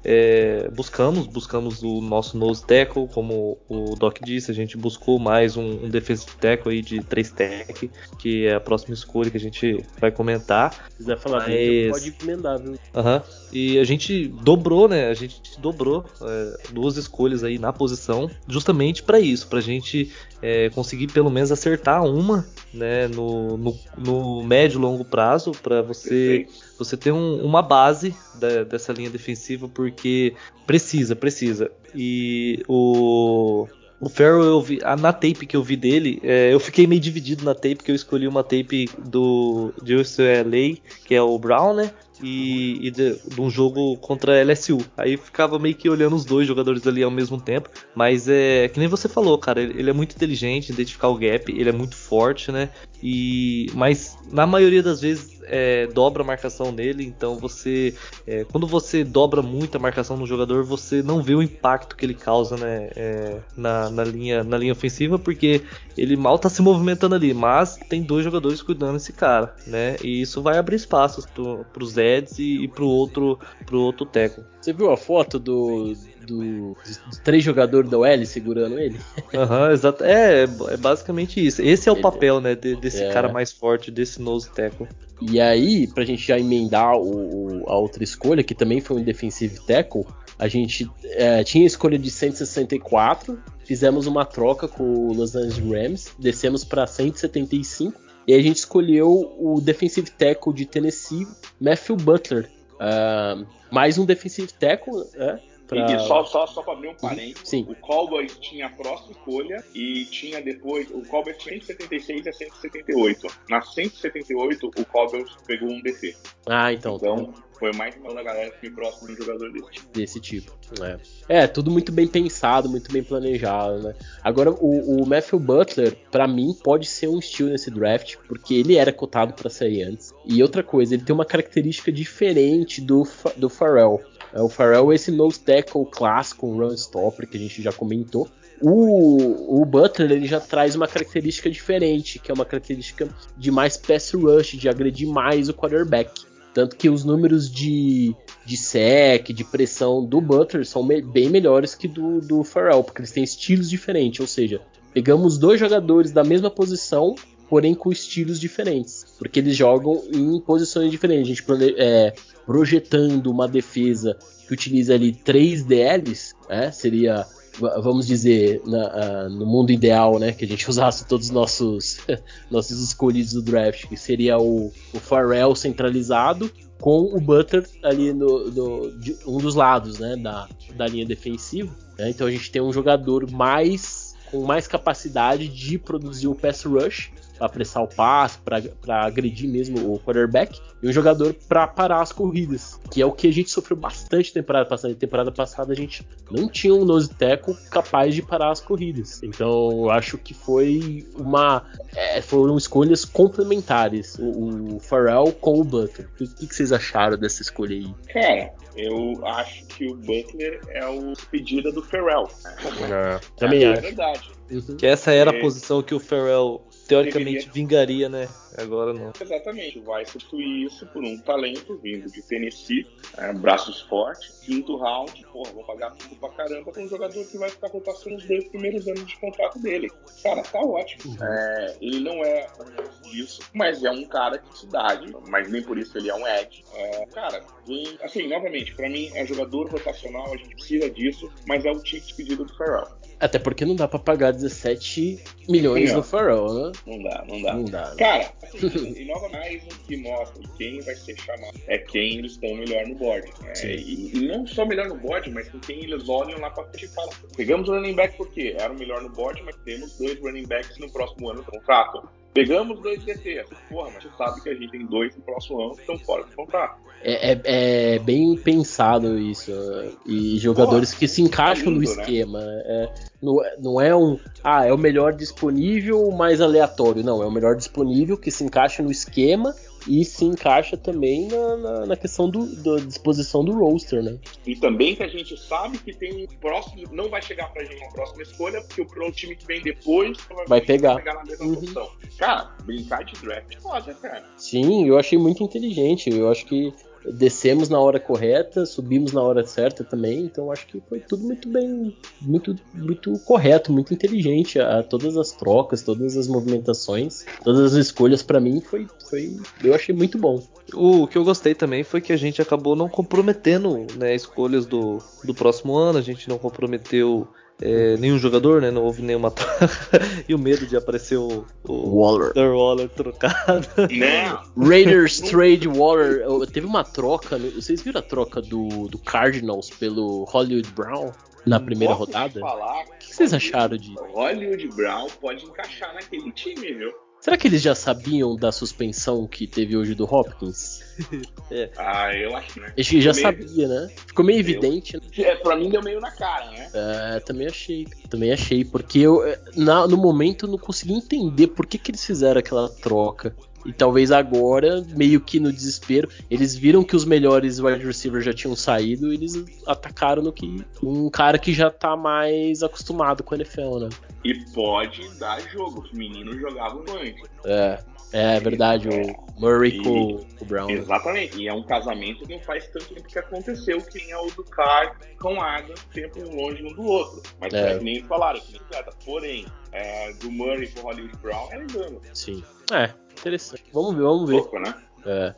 é, buscamos, buscamos o nosso nose tackle, como o Doc disse, a gente buscou mais um, um defensive tackle aí de 3 tech, que é a próxima escolha que a gente vai comentar. Se quiser falar Mas... pode encomendar, viu? Uhum. E a gente dobrou, né? A gente dobrou é, duas escolhas aí na posição, justamente para isso, para a gente é, conseguir pelo menos acertar uma, né? No, no, no médio e longo prazo, para você você ter um, uma base da, dessa linha defensiva, porque precisa, precisa. E o. O Farrell, eu vi, na tape que eu vi dele, é, eu fiquei meio dividido na tape, que eu escolhi uma tape do de UCLA, que é o Brown, né? E, e de, de, um jogo contra a LSU. Aí ficava meio que olhando os dois jogadores ali ao mesmo tempo. Mas é que nem você falou, cara, ele, ele é muito inteligente em identificar o gap, ele é muito forte, né? E, mas na maioria das vezes é, dobra a marcação dele, então você é, quando você dobra muito a marcação no jogador, você não vê o impacto que ele causa né, é, na, na, linha, na linha ofensiva, porque ele mal está se movimentando ali, mas tem dois jogadores cuidando desse cara, né? E isso vai abrir espaços para os Eds e, e para o outro, pro outro teco. Você viu a foto do, do, dos três jogadores da OL segurando ele. Aham, uhum, exato. É, é basicamente isso. Esse é o papel, né, de, desse é. cara mais forte, desse nose tackle. E aí, pra gente já emendar o, a outra escolha, que também foi um defensive tackle, a gente é, tinha a escolha de 164, fizemos uma troca com o Los Angeles Rams, descemos para 175 e a gente escolheu o defensive tackle de Tennessee, Matthew Butler. Uh, mais um defensive tackle, né? Pra... E só, só, só para abrir um parênteses, Sim. o Cowboys tinha a próxima escolha e tinha depois. O Cowboys tinha 176 a 178. Na 178, o Cowboys pegou um DC. Ah, então. Então, foi mais uma da galera que próximo de um jogador desse tipo. Desse tipo, é. É, tudo muito bem pensado, muito bem planejado, né? Agora, o, o Matthew Butler, para mim, pode ser um estilo nesse draft, porque ele era cotado para sair antes. E outra coisa, ele tem uma característica diferente do, do Pharrell. É, o Pharrell é esse nose tackle clássico, um run stopper, que a gente já comentou. O, o, Butler ele já traz uma característica diferente, que é uma característica de mais pass rush, de agredir mais o quarterback. Tanto que os números de, de sec, de pressão do Butler são me, bem melhores que do, do Pharrell, porque eles têm estilos diferentes. Ou seja, pegamos dois jogadores da mesma posição, porém com estilos diferentes, porque eles jogam em posições diferentes. A gente é, projetando uma defesa que utiliza ali três DLs, né, seria vamos dizer, na, uh, no mundo ideal, né, que a gente *laughs* usasse todos os nossos, *laughs* nossos escolhidos do draft, que seria o, o Pharrell centralizado com o Butler ali no, no de, um dos lados, né, da, da linha defensiva. Né, então a gente tem um jogador mais com mais capacidade de produzir o pass rush para apressar o passe, para agredir mesmo o quarterback, e um jogador para parar as corridas, que é o que a gente sofreu bastante temporada passada. Temporada passada a gente não tinha um nose tackle capaz de parar as corridas. Então eu acho que foi uma é, foram escolhas complementares, o, o Pharrell com o Butler. O que, que, vocês acharam dessa escolha aí? Cara, eu acho que o Butler é o pedida do Pharrell. É, *laughs* também é, acho. É verdade. Uhum. Que essa era a é. posição que o Pharrell teoricamente deveria... vingaria, né? Agora não. Exatamente. Vai substituir isso por um talento vindo de Tennessee, é, braços fortes, quinto round. Porra, vou pagar tudo pra caramba pra um jogador que vai ficar rotação nos dois primeiros anos de contrato dele. Cara, tá ótimo. Uhum. É, ele não é isso, mas é um cara de cidade, mas nem por isso ele é um edge. É, cara, vem, assim, novamente, pra mim é jogador rotacional, a gente precisa disso, mas é o tipo de pedido do Ferrell. Até porque não dá pra pagar 17 milhões não. no Pharrell, né? Não dá, não dá. Não dá. Né? Cara, *laughs* e nova mais um que mostra quem vai ser chamado é quem eles estão melhor no board. Né? E, e, não só melhor no board, mas com quem eles olham lá pra frente e falam. Pegamos o running back porque era o melhor no board, mas temos dois running backs no próximo ano do contrato. Pegamos dois DT. Porra, mas você sabe que a gente tem dois no próximo ano que estão fora de contrato. É, é, é, bem pensado isso. E jogadores Porra, que se encaixam lindo, no né? esquema. Né? É, não, não é um. Ah, é o melhor disponível mais aleatório. Não, é o melhor disponível que se encaixa no esquema e se encaixa também na, na, na questão do, da disposição do roster, né? E também que a gente sabe que tem um próximo, não vai chegar pra gente uma próxima escolha, porque o, time que vem depois vai pegar. vai pegar na mesma uhum. posição. Cara, brincar de draft foda, cara. Sim, eu achei muito inteligente. Eu acho que descemos na hora correta, subimos na hora certa também, então acho que foi tudo muito bem, muito, muito correto, muito inteligente. A, todas as trocas, todas as movimentações, todas as escolhas para mim foi, foi, eu achei muito bom. O que eu gostei também foi que a gente acabou não comprometendo né, escolhas do, do próximo ano, a gente não comprometeu é, nenhum jogador, né? Não houve nenhuma troca. *laughs* e o medo de aparecer o, o Waller. Waller trocado. Raiders trade Waller. Teve uma troca. Vocês viram a troca do, do Cardinals pelo Hollywood Brown? Na primeira Posso rodada? Falar, o que vocês acharam de. Hollywood Brown pode encaixar naquele time, viu? Será que eles já sabiam da suspensão que teve hoje do Hopkins? é. Ah, eu acho, né? Acho que já meio... sabia, né? Ficou meio evidente. Né? É, pra mim deu meio na cara, né? É, também achei. Também achei, porque eu, é, na, no momento, não consegui entender por que, que eles fizeram aquela troca. E talvez agora, meio que no desespero, eles viram que os melhores wide receivers já tinham saído e eles atacaram no que um cara que já tá mais acostumado com a NFL, né? E pode dar jogo, os meninos jogavam antes. É. É verdade, o Murray e, com o Brown. Né? Exatamente, e é um casamento que não faz tanto tempo que aconteceu, que é o do Carr com Adam, tempo longe um do outro. Mas é. nem falaram, que nem Porém, é, do Murray com o Hollywood Brown é engano. Sim. É, interessante. Vamos ver, vamos ver. Pouco, né? É.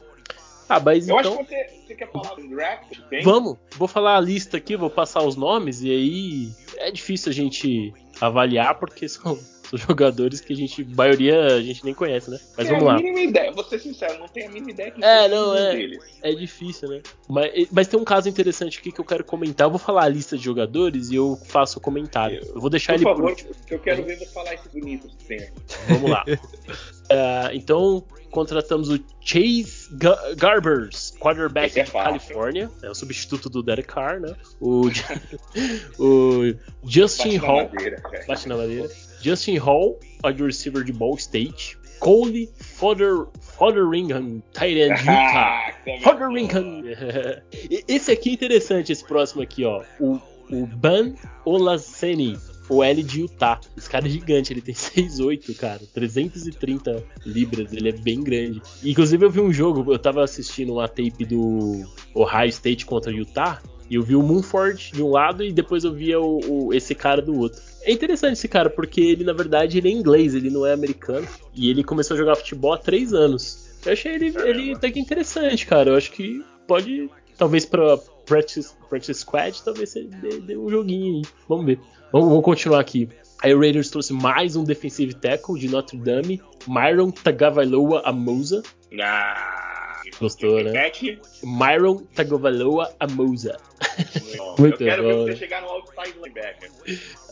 Ah, mas Eu então... acho que você, você quer falar do draft? Tem? Vamos, vou falar a lista aqui, vou passar os nomes e aí é difícil a gente avaliar porque são, são jogadores que a gente, a maioria a gente nem conhece, né? Mas vamos lá. a mínima ideia, vou ser sincero, não tenho a mínima ideia que É, não, é. Deles. É difícil, né? Mas, mas tem um caso interessante aqui que eu quero comentar. Eu vou falar a lista de jogadores e eu faço o comentário. Eu vou deixar por ele favor, por último. eu quero ver você falar que tem aqui. Vamos lá. uh, *laughs* então, contratamos o Chase Garbers, quarterback é de Califórnia, é o substituto do Derek Carr, né? O, *laughs* o Justin Bate Hall, na madeira, cara. bate na madeira. Justin Hall, wide receiver de Ball State. Cole Fodder, Fodderingham, tight end de *laughs* Utah. Ah, também. Fodderingham. *laughs* Esse aqui é interessante, esse próximo aqui, ó. O, o Ban Olaseni, o L de Utah. Esse cara é gigante, ele tem *laughs* 6'8, cara. 330 libras, ele é bem grande. Inclusive eu vi um jogo, eu tava assistindo uma tape do Ohio State contra Utah. E eu vi o Moonford de um lado e depois eu via o, o- esse cara do outro. É interessante esse cara, porque ele, na verdade, ele é inglês, ele não é americano. E ele começou a jogar futebol há três anos. Eu achei ele, ele até que interessante, cara. Eu acho que pode, talvez pra Practice, practice Squad, talvez ele dê, dê um joguinho aí. Vamos ver. Vamos, vamos continuar aqui. Aí o Raiders trouxe mais um defensive tackle de Notre Dame, Myron Tagovailoa Amosa. Ah, Gostou, né? Repete. Myron Tagovailoa Amosa. Eu Muito quero bom. ver você chegar no outside linebacker.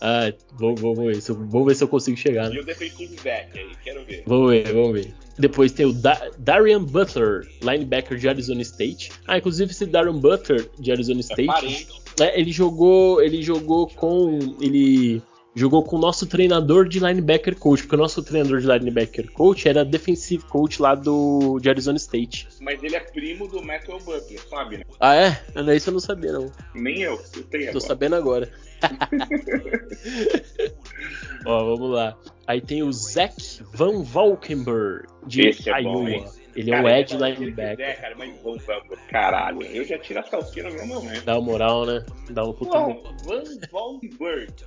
Ah, vamos, vamos ver, se eu, vamos ver se eu consigo chegar. E Né? o defensive back aí, quero ver. Vamos ver, vamos ver. Depois tem o da Darian Butler, linebacker de Arizona State. Ah, inclusive esse Darian Butler de Arizona É State, é, ele jogou, ele jogou com, ele jogou com o nosso treinador de linebacker coach, porque o nosso treinador de linebacker coach era defensive coach lá do de Arizona State. Mas ele é primo do Matthew Butler, sabe, né? Ah, é? Ah, Isso eu não sabia não. Nem eu, eu tenho Tô agora. sabendo agora. *laughs* *laughs* Ó, vamos lá. Aí tem o Zach Van Valkenburg, de é bom, Iowa. hein? Ele é Cara, um ele edge linebacker. quiser, cara, mas vamos, vamos. Caralho, eu já tiro a salsicha no meu momento. Dá uma moral, né? Dá um puta. Não, Van.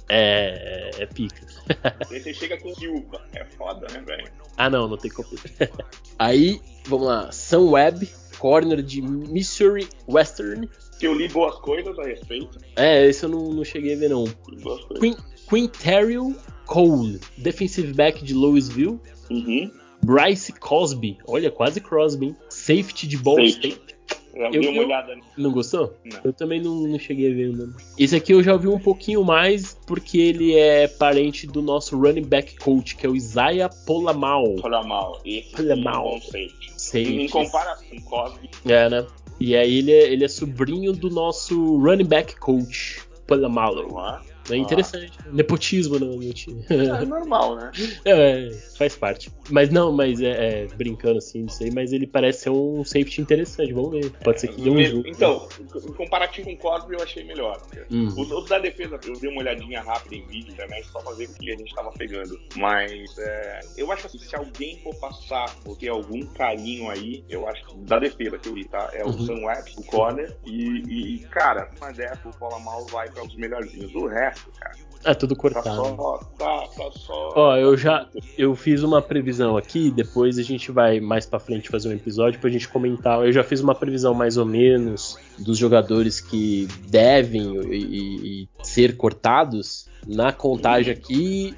É, é, é pica. *laughs* Aí você chega com Silva. É foda, né, velho? Ah, não, não tem como. *laughs* Aí, vamos lá. Sam Webb, corner de Missouri Western. Que eu li boas coisas a respeito. É, esse eu não, não cheguei a ver, não. Boas coisas. Quin Quinterio Cole, defensive back de Louisville. Uhum. Bryce Cosby, olha, quase Crosby, hein? Safety de Ball Safety. State. Já Eu- dei uma eu- olhada. Não gostou? Não. Eu também não, não cheguei a ver nome. Esse aqui eu já ouvi um pouquinho mais, porque ele é parente do nosso running back coach, que é o Isaiah Polamal. Olha mal. Esse é mal. bom safety. Em comparação, Cosby. É, né? E aí ele é, ele é sobrinho do nosso running back coach, Polamalo. Ah, É interessante. Nepotismo no, no time. É normal, né? *laughs* É, faz parte. Mas não, mas é, é, brincando assim disso aí, mas ele parece ser um safety interessante. Vamos ver. Pode ser que dê um Me- jogo. Então, em comparativo com o Cosby, eu achei melhor. Hum. Os outros da defesa, eu dei uma olhadinha rápida em vídeo também, só pra ver o que a gente tava pegando. Mas é, eu acho assim, se alguém for passar ou ter algum carinho aí, eu acho que da defesa que eu li, tá? É o Uhum. Sam Webb, o corner. E, e, cara, uma dessa, o Paula Mal vai para os melhorzinhos. O resto, cara, É tudo tá cortado. só. Tá, tá só. Ó, eu já eu fiz uma previsão aqui, depois a gente vai mais pra frente fazer um episódio pra gente comentar. Eu já fiz uma previsão mais ou menos dos jogadores que devem e, e- ser cortados. Na contagem aqui,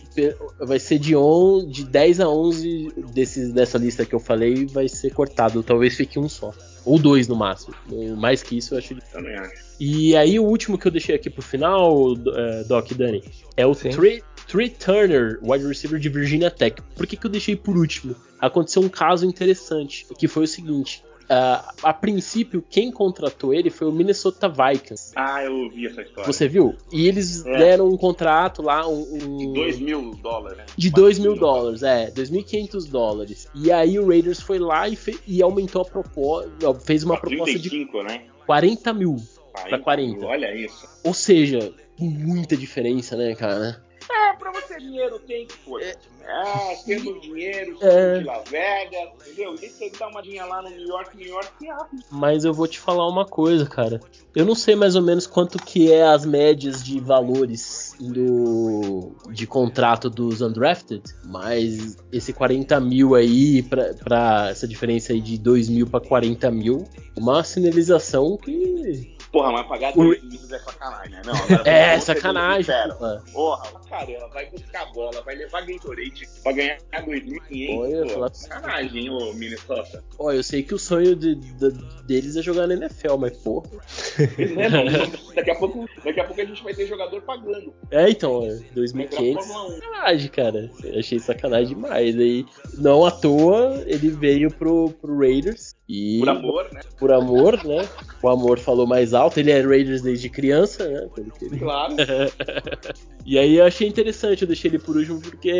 vai ser de, on, de 10 a 11 desses, dessa lista que eu falei, vai ser cortado. Talvez fique um só. Ou dois no máximo. Mais que isso eu acho Também acho. e aí o último que eu deixei aqui pro final, eh, Doc e Dani, é o Trey Turner, wide receiver de Virginia Tech. Por que, que eu deixei por último? Aconteceu um caso interessante, que foi o seguinte. Ah, a princípio, quem contratou ele foi o Minnesota Vikings. Ah, eu ouvi essa história. Você viu? E eles É. deram um contrato lá, um, um- De 2 mil dólares, né? de 2 mil dólares, é, 2.500 dólares. E aí o Raiders foi lá e, fe- e aumentou a proposta, fez uma proposta de 35, né? 40 mil. 40, 40. Olha isso. Ou seja, muita diferença, né, cara? É, pra você dinheiro tem que foi. É, ah, tendo dinheiro, é... de Las Vegas, entendeu? E você dá uma dinha lá no New York, New York, ah. Mas eu vou te falar uma coisa, cara. Eu não sei mais ou menos quanto que é as médias de valores do de contrato dos undrafted, mas esse 40 mil aí, pra, pra essa diferença aí de 2 mil pra 40 mil, uma sinalização que Porra, mas pagar 2 mil é sacanagem, né? Não, *laughs* é, sacanagem. Porra, caramba, vai buscar bola, vai levar Gatorade pra ganhar 2.500. Sacanagem, ô Minnesota. Ó, eu sei que o sonho de, de, deles é jogar na NFL, mas porra. É, daqui, a pouco, daqui a pouco a gente vai ter jogador pagando. É, então, 2.500. Sacanagem, cara. Eu achei sacanagem demais. Aí, não à toa, ele veio pro, pro Raiders. E, por amor, né? Por amor, né? O amor falou mais alto. Ele é Raiders desde criança, né? *laughs* Claro. e aí eu achei interessante, eu deixei ele por último porque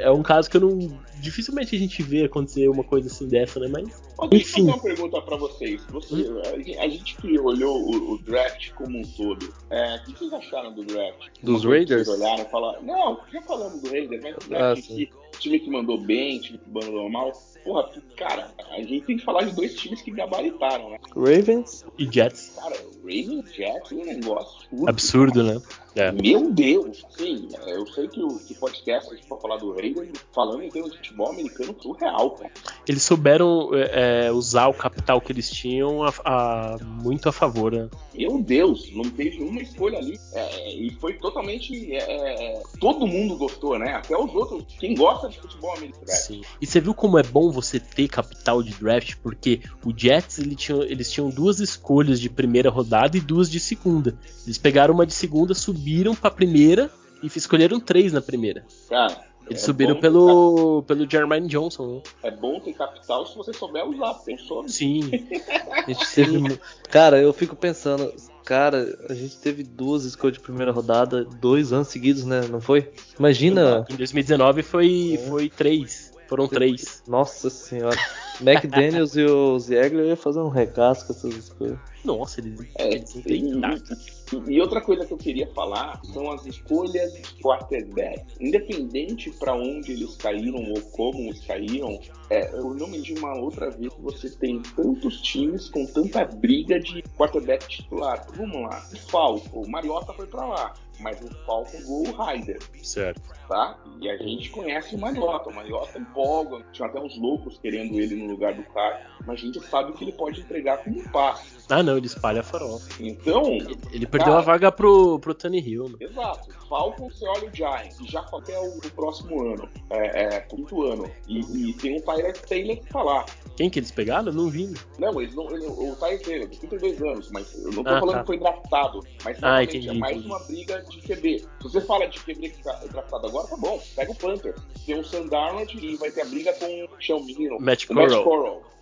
é um caso que eu não. Dificilmente a gente vê acontecer uma coisa assim dessa, né? Mas. Ó, deixa eu fazer uma pergunta pra vocês. Você, hum? a gente que olhou o, o, draft como um todo, é, o que vocês acharam do draft? Dos Raiders? Vocês olharam e falaram. Não, já falamos do Raiders, mas o draft ah, time que mandou bem, time que mandou mal. Porra, cara, a gente tem que falar de dois times que gabaritaram, né? Ravens e Jets. Cara, Ravens Jets é um negócio absurdo, né? É. Meu Deus! Sim, eu sei que o que podcast a gente pode falar do Ravens falando em termos de futebol americano surreal, cara. Eles souberam é, é, usar o capital que eles tinham a, a, muito a favor, né? Meu Deus, não teve uma escolha ali. É, e foi totalmente. É, é, todo mundo gostou, né? Até os outros. Quem gosta de futebol americano. Sim. E você viu como é bom você ter capital de draft? Porque o Jets ele tinha, eles tinham duas escolhas de primeira rodada e duas de segunda. Eles pegaram uma de segunda, subiram pra primeira e escolheram três na primeira. Cara, eles é subiram pelo, pelo Jermaine Johnson, né? É bom ter capital se você souber usar, pensou? Sim. *laughs* a gente teve... Cara, eu fico pensando, cara, a gente teve duas escolhas de primeira rodada, dois anos seguidos, né? Não foi? Imagina. Em 2019 foi, é. foi três. Foram três. Nossa senhora. McDaniels e o Ziegler iam fazer um recasso com essas escolhas. Nossa, eles, é, eles e, e outra coisa que eu queria falar são as escolhas de quarterback. Independente para onde eles caíram ou como eles caíram, é, eu não me de uma outra vez que você tem tantos times com tanta briga de quarterback titular. Vamos lá, o Falco, o Mariota foi para lá mas o Falcon gol o Ryder. Certo. Tá? E a gente conhece o Mariota. O Mariota empolga. Tinha até uns loucos querendo ele no lugar do cara. Mas a gente sabe que ele pode entregar como um passe. Ah, não, ele espalha farol. Então. Ele, ele perdeu cara, a vaga pro, pro Tony Hill. Né? Exato. Falcon, você olha o Giants, e já até o, o próximo ano, é, é, quinto ano. E, e tem um Tyler Taylor que lá. Quem que eles pegaram? Eu não vi. Não, eles não. Ele, o Tyler Taylor, de 32 anos, mas eu não tô ah, falando tá. que foi draftado. Mas ah, entendi, é mais entendi. uma briga de QB. Se você fala de QB que tá draftado agora, tá bom. Pega o Panther. Tem o Sam Darnold e vai ter a briga com o Mino. Matt.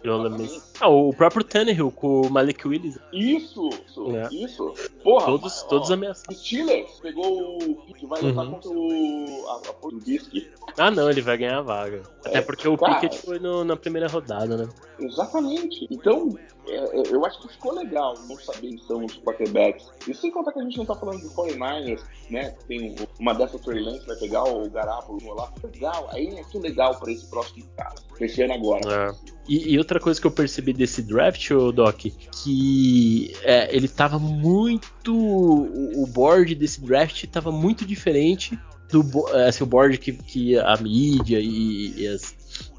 Eu lembro. Ah, o próprio Tannehill com o Malik Willis. Isso, isso, é. isso. Porra, todos, mas, todos ameaçados. O Steelers pegou o que vai lutar uhum. contra o, a, a, o Biscuit. Ah, não, ele vai ganhar a vaga. É, Até porque o cara, Pickett foi no, na primeira rodada, né? Exatamente. Então, é, é, eu acho que ficou legal não saber então os quarterbacks. E sem contar que a gente não tá falando de 49ers, né? Tem uma dessas Trey Lance vai pegar o Garápolo lá. Legal, aí é tudo legal pra esse próximo caso. Ano agora. É. E, e, outra coisa que eu percebi desse draft, o Doc, que é, ele tava muito. O, o board desse draft tava muito diferente do assim, o board que, que a mídia e, e as,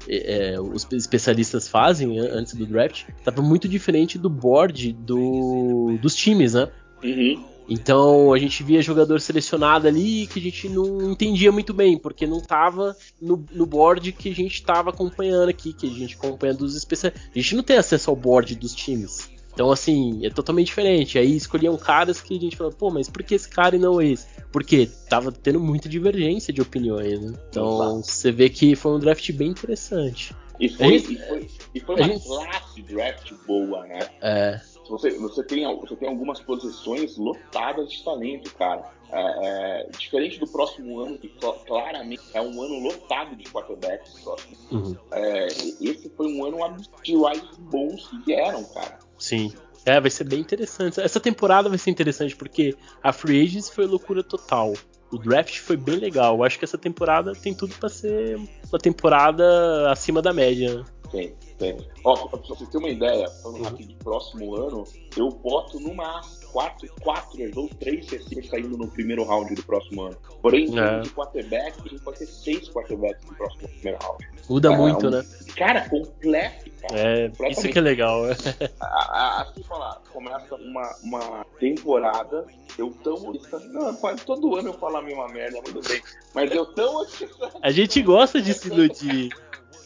é, os especialistas fazem antes do draft, tava muito diferente do board do, dos times, né? Uhum. Então a gente via jogador selecionado ali que a gente não entendia muito bem, porque não tava no, no board que a gente estava acompanhando aqui, que a gente acompanha dos especialistas. A gente não tem acesso ao board dos times. Então, assim, é totalmente diferente. Aí escolhiam caras que a gente falou, pô, mas por que esse cara e não esse? Porque tava tendo muita divergência de opiniões, né? Então, você vê que foi um draft bem interessante. E foi, gente, e foi, e foi uma gente... classe draft boa, né? É. Você, você, tem, você tem algumas posições lotadas de talento, cara. É, é, diferente do próximo ano, que claramente é um ano lotado de quarterbacks. Uhum. É, esse foi um ano de wides bons que vieram, cara. Sim. É, vai ser bem interessante. Essa temporada vai ser interessante porque a Free Agents foi loucura total. o draft foi bem legal. Eu acho que essa temporada tem tudo para ser uma temporada acima da média. Né? Tem, tem. Ó, pra você ter uma ideia, falando rápido, próximo ano, eu boto numa quatro, quatro ou três receivers saindo no primeiro round do próximo ano. Porém, é. de quarterback, a gente pode ter seis quarterbacks no próximo primeiro round. Muda é, muito, um, né? Cara, completo. Cara, é, isso que é legal. *laughs* assim falar, começa uma, uma temporada, eu tão. Não, todo ano eu falo a mesma merda, tudo bem. Mas eu tão. *laughs* A gente gosta de se iludir.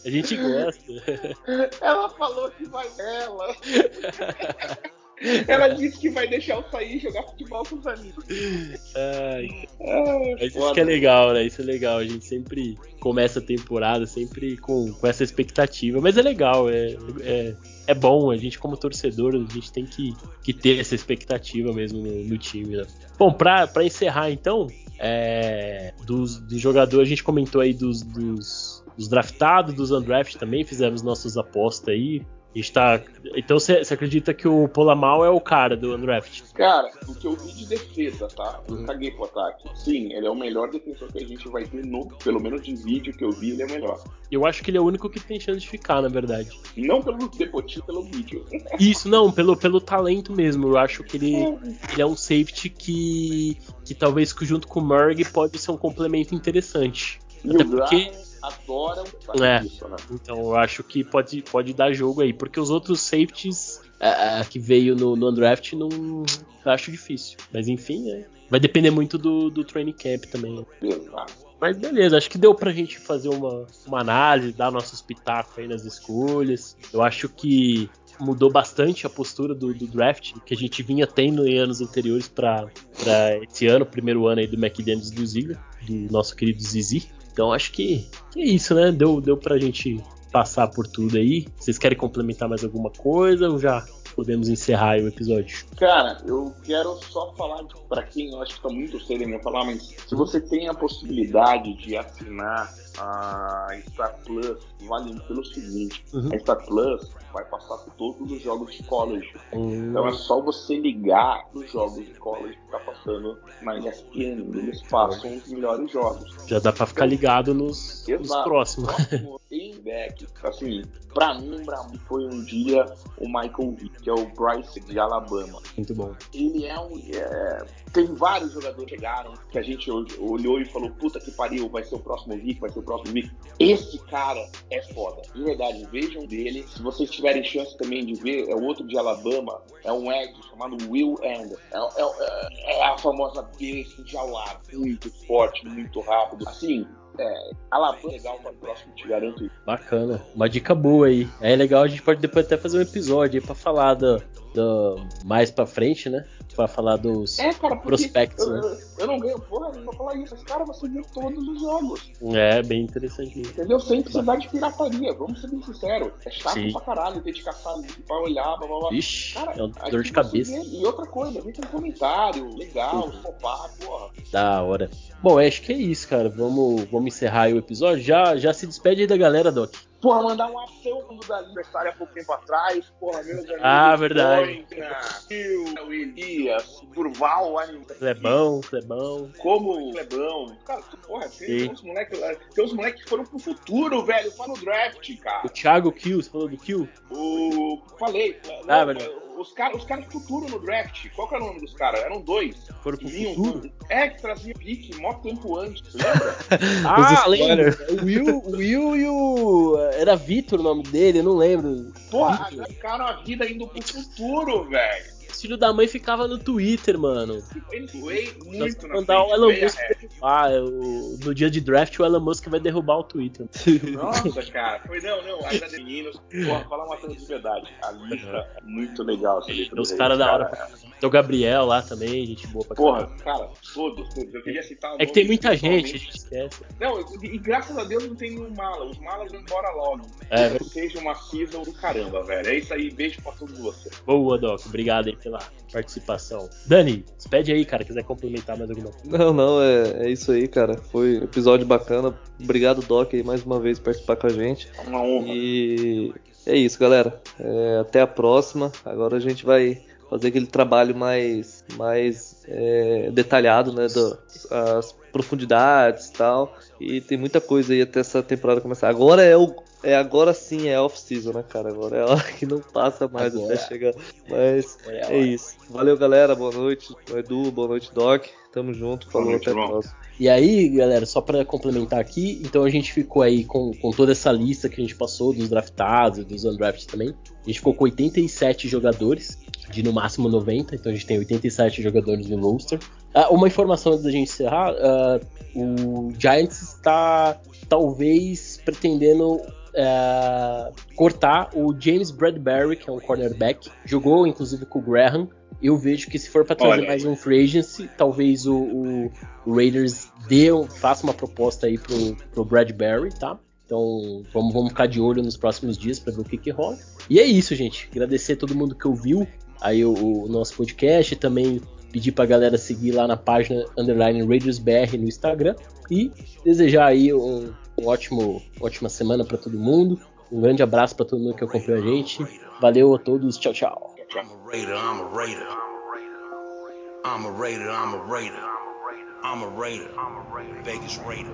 A gente gosta. Ela falou que vai ela. *laughs* Ela disse que vai deixar eu sair e jogar futebol com os amigos. Ai, Ai isso que é legal, né? Isso é legal. A gente sempre começa a temporada sempre com, com essa expectativa. Mas é legal, é, é, é, bom. A gente, como torcedor, a gente tem que, que ter essa expectativa mesmo no, no time. Né? Bom, pra, pra encerrar então, é, dos, dos jogadores, a gente comentou aí dos, dos, dos draftados, dos undrafted também, fizemos nossas apostas aí. Está... Então você acredita que o Polamal é o cara do Undraft? Cara, o que eu vi de defesa, tá? Eu uhum. caguei pro ataque. Sim, ele é o melhor defensor que a gente vai ter no, pelo menos de vídeo que eu vi, ele é o melhor. Eu acho que ele é o único que tem chance de ficar, na verdade. Não pelo depotinho, pelo vídeo. *laughs* Isso, não, pelo, pelo talento mesmo. Eu acho que ele, ele é um safety que, que talvez junto com o Murray pode ser um complemento interessante. E Até porque adoram é. isso, né? Então eu acho que pode, pode dar jogo aí, porque os outros safeties é que veio no, no undraft não eu acho difícil. Mas enfim, é, vai depender muito do, do training camp também. Mas beleza, acho que deu pra gente fazer uma, uma análise, dar nossos pitacos aí nas escolhas. Eu acho que mudou bastante a postura do, do, draft que a gente vinha tendo em anos anteriores para esse ano, primeiro ano aí do McDaniels do Ziggler, do nosso querido Zizi. Então acho que, é isso, né? Deu, deu pra gente passar por tudo aí. Vocês querem complementar mais alguma coisa ou já podemos encerrar o episódio? Cara, eu quero só falar para quem eu acho que tá muito cedo em falar, mas se você tem a possibilidade de assinar a Star Plus vale pelo seguinte: uhum. a Star Plus vai passar todos os jogos de college. Uhum. Então é só você ligar os jogos de college que tá passando na ESPN. Eles passam os melhores jogos. Já dá para ficar ligado nos, nos próximos. Tem back, assim, pra mim, pra mim foi um dia o Michael Vick, que é o Bryce de Alabama. Muito bom. Ele é um. É... Tem vários jogadores que chegaram que a gente olhou e falou: puta que pariu, vai ser o próximo Vick, vai ser o próximo Vick. Esse cara é foda. De verdade, vejam dele. Se vocês tiverem chance também de ver, é outro de Alabama, é um Ed chamado Will Anderson. É, é, é, a famosa besta enjaulada, muito forte, muito rápido. Assim, é, Alabama é legal para próximo, te garanto. Bacana, uma dica boa aí. É legal, a gente pode depois até fazer um episódio aí para falar do, do mais para frente, né? Pra falar dos é, cara, prospectos, eu, né? Eu não ganho porra pra falar isso. Esse cara você viu todos os jogos. É, bem interessante. Entendeu? Sem precisar de pirataria. Vamos ser bem sinceros. É chato Sim. pra caralho ter de caçar pra olhar, blá blá blá. Ixi, cara, é uma dor de cabeça. E outra coisa, vem com um comentário legal, uhum. sopar, porra. Da hora. Bom, acho que é isso, cara. Vamos, vamos encerrar aí o episódio. Já, já se despede aí da galera, Doc. Porra, mandar um ação do aniversário há pouco tempo atrás. Porra, meus amigos. Ah, verdade. o Elias, Durval, Clebão, Clebão. Como Clebão. Cara, porra, tem uns moleques Tem uns moleques que foram pro futuro, velho. Foi no draft, cara. O Thiago Kill, você falou do Kill? O. Falei. Ah, verdade os caras os cara futuro no draft. Qual que era o nome dos caras? Eram dois. Foram pro futuro? É, que trazia pique, mó tempo antes, lembra? *laughs* ah, lembro. O Will, Will e o. Era Vitor o nome dele, eu não lembro. Porra, ficaram a vida indo pro futuro, velho filho da mãe ficava no Twitter, mano. Ele foi muito na mandar o Elon Musk ah, o, no dia de draft o Elon Musk vai derrubar o Twitter. Nossa, cara. Foi não, não. De meninos. Porra, falar uma coisa de verdade. A lista é muito legal. Essa lista os caras da hora. Cara. Tem o Gabriel lá também, gente boa pra Porra, cara, todos, todos. Eu queria citar É que tem muita gente, a gente esquece. Não, e graças a Deus não tem nenhum mala. Os malas vão embora logo. É, que seja uma season do caramba, velho. É isso aí. Beijo pra todos vocês. Boa, Doc. Obrigado aí pela participação. Dani, despede aí, cara, quiser complementar mais alguma coisa. Não, não, é, é isso aí, cara. Foi um episódio bacana. Obrigado, Doc, aí mais uma vez participar com a gente. É uma honra. E é isso, galera. É, até a próxima. Agora a gente vai fazer aquele trabalho mais, mais é, detalhado, né? Das profundidades e tal. E tem muita coisa aí até essa temporada começar. Agora é o. É agora sim é off-season, né, cara? Agora é a hora que não passa mais agora. até chegar. Mas é, é isso. Valeu, galera. Boa noite. Edu, boa noite, Doc. Tamo junto. Falou, noite, até a próxima. E aí, galera, só para complementar aqui, então a gente ficou aí com, com toda essa lista que a gente passou dos draftados, dos undrafted também. A gente ficou com 87 jogadores, de no máximo 90, então a gente tem 87 jogadores no roster. Ah, uma informação antes da gente encerrar: uh, o Giants está talvez pretendendo uh, cortar o James Bradbury, que é um cornerback, jogou inclusive com o Graham. Eu vejo que se for para trazer Olha. mais um free agency, talvez o, o, o Raiders dê, faça uma proposta aí pro, pro Bradbury, tá? Então vamos, vamos ficar de olho nos próximos dias para ver o que, que rola. E é isso, gente. Agradecer a todo mundo que ouviu aí o, o nosso podcast. Também pedir pra galera seguir lá na página Underline RaidersBR no Instagram. E desejar aí um, um ótimo, ótima semana para todo mundo. Um grande abraço para todo mundo que acompanhou a gente. Valeu a todos. Tchau, tchau. I'm a raider, I'm a raider. I'm a raider. Vegas raider.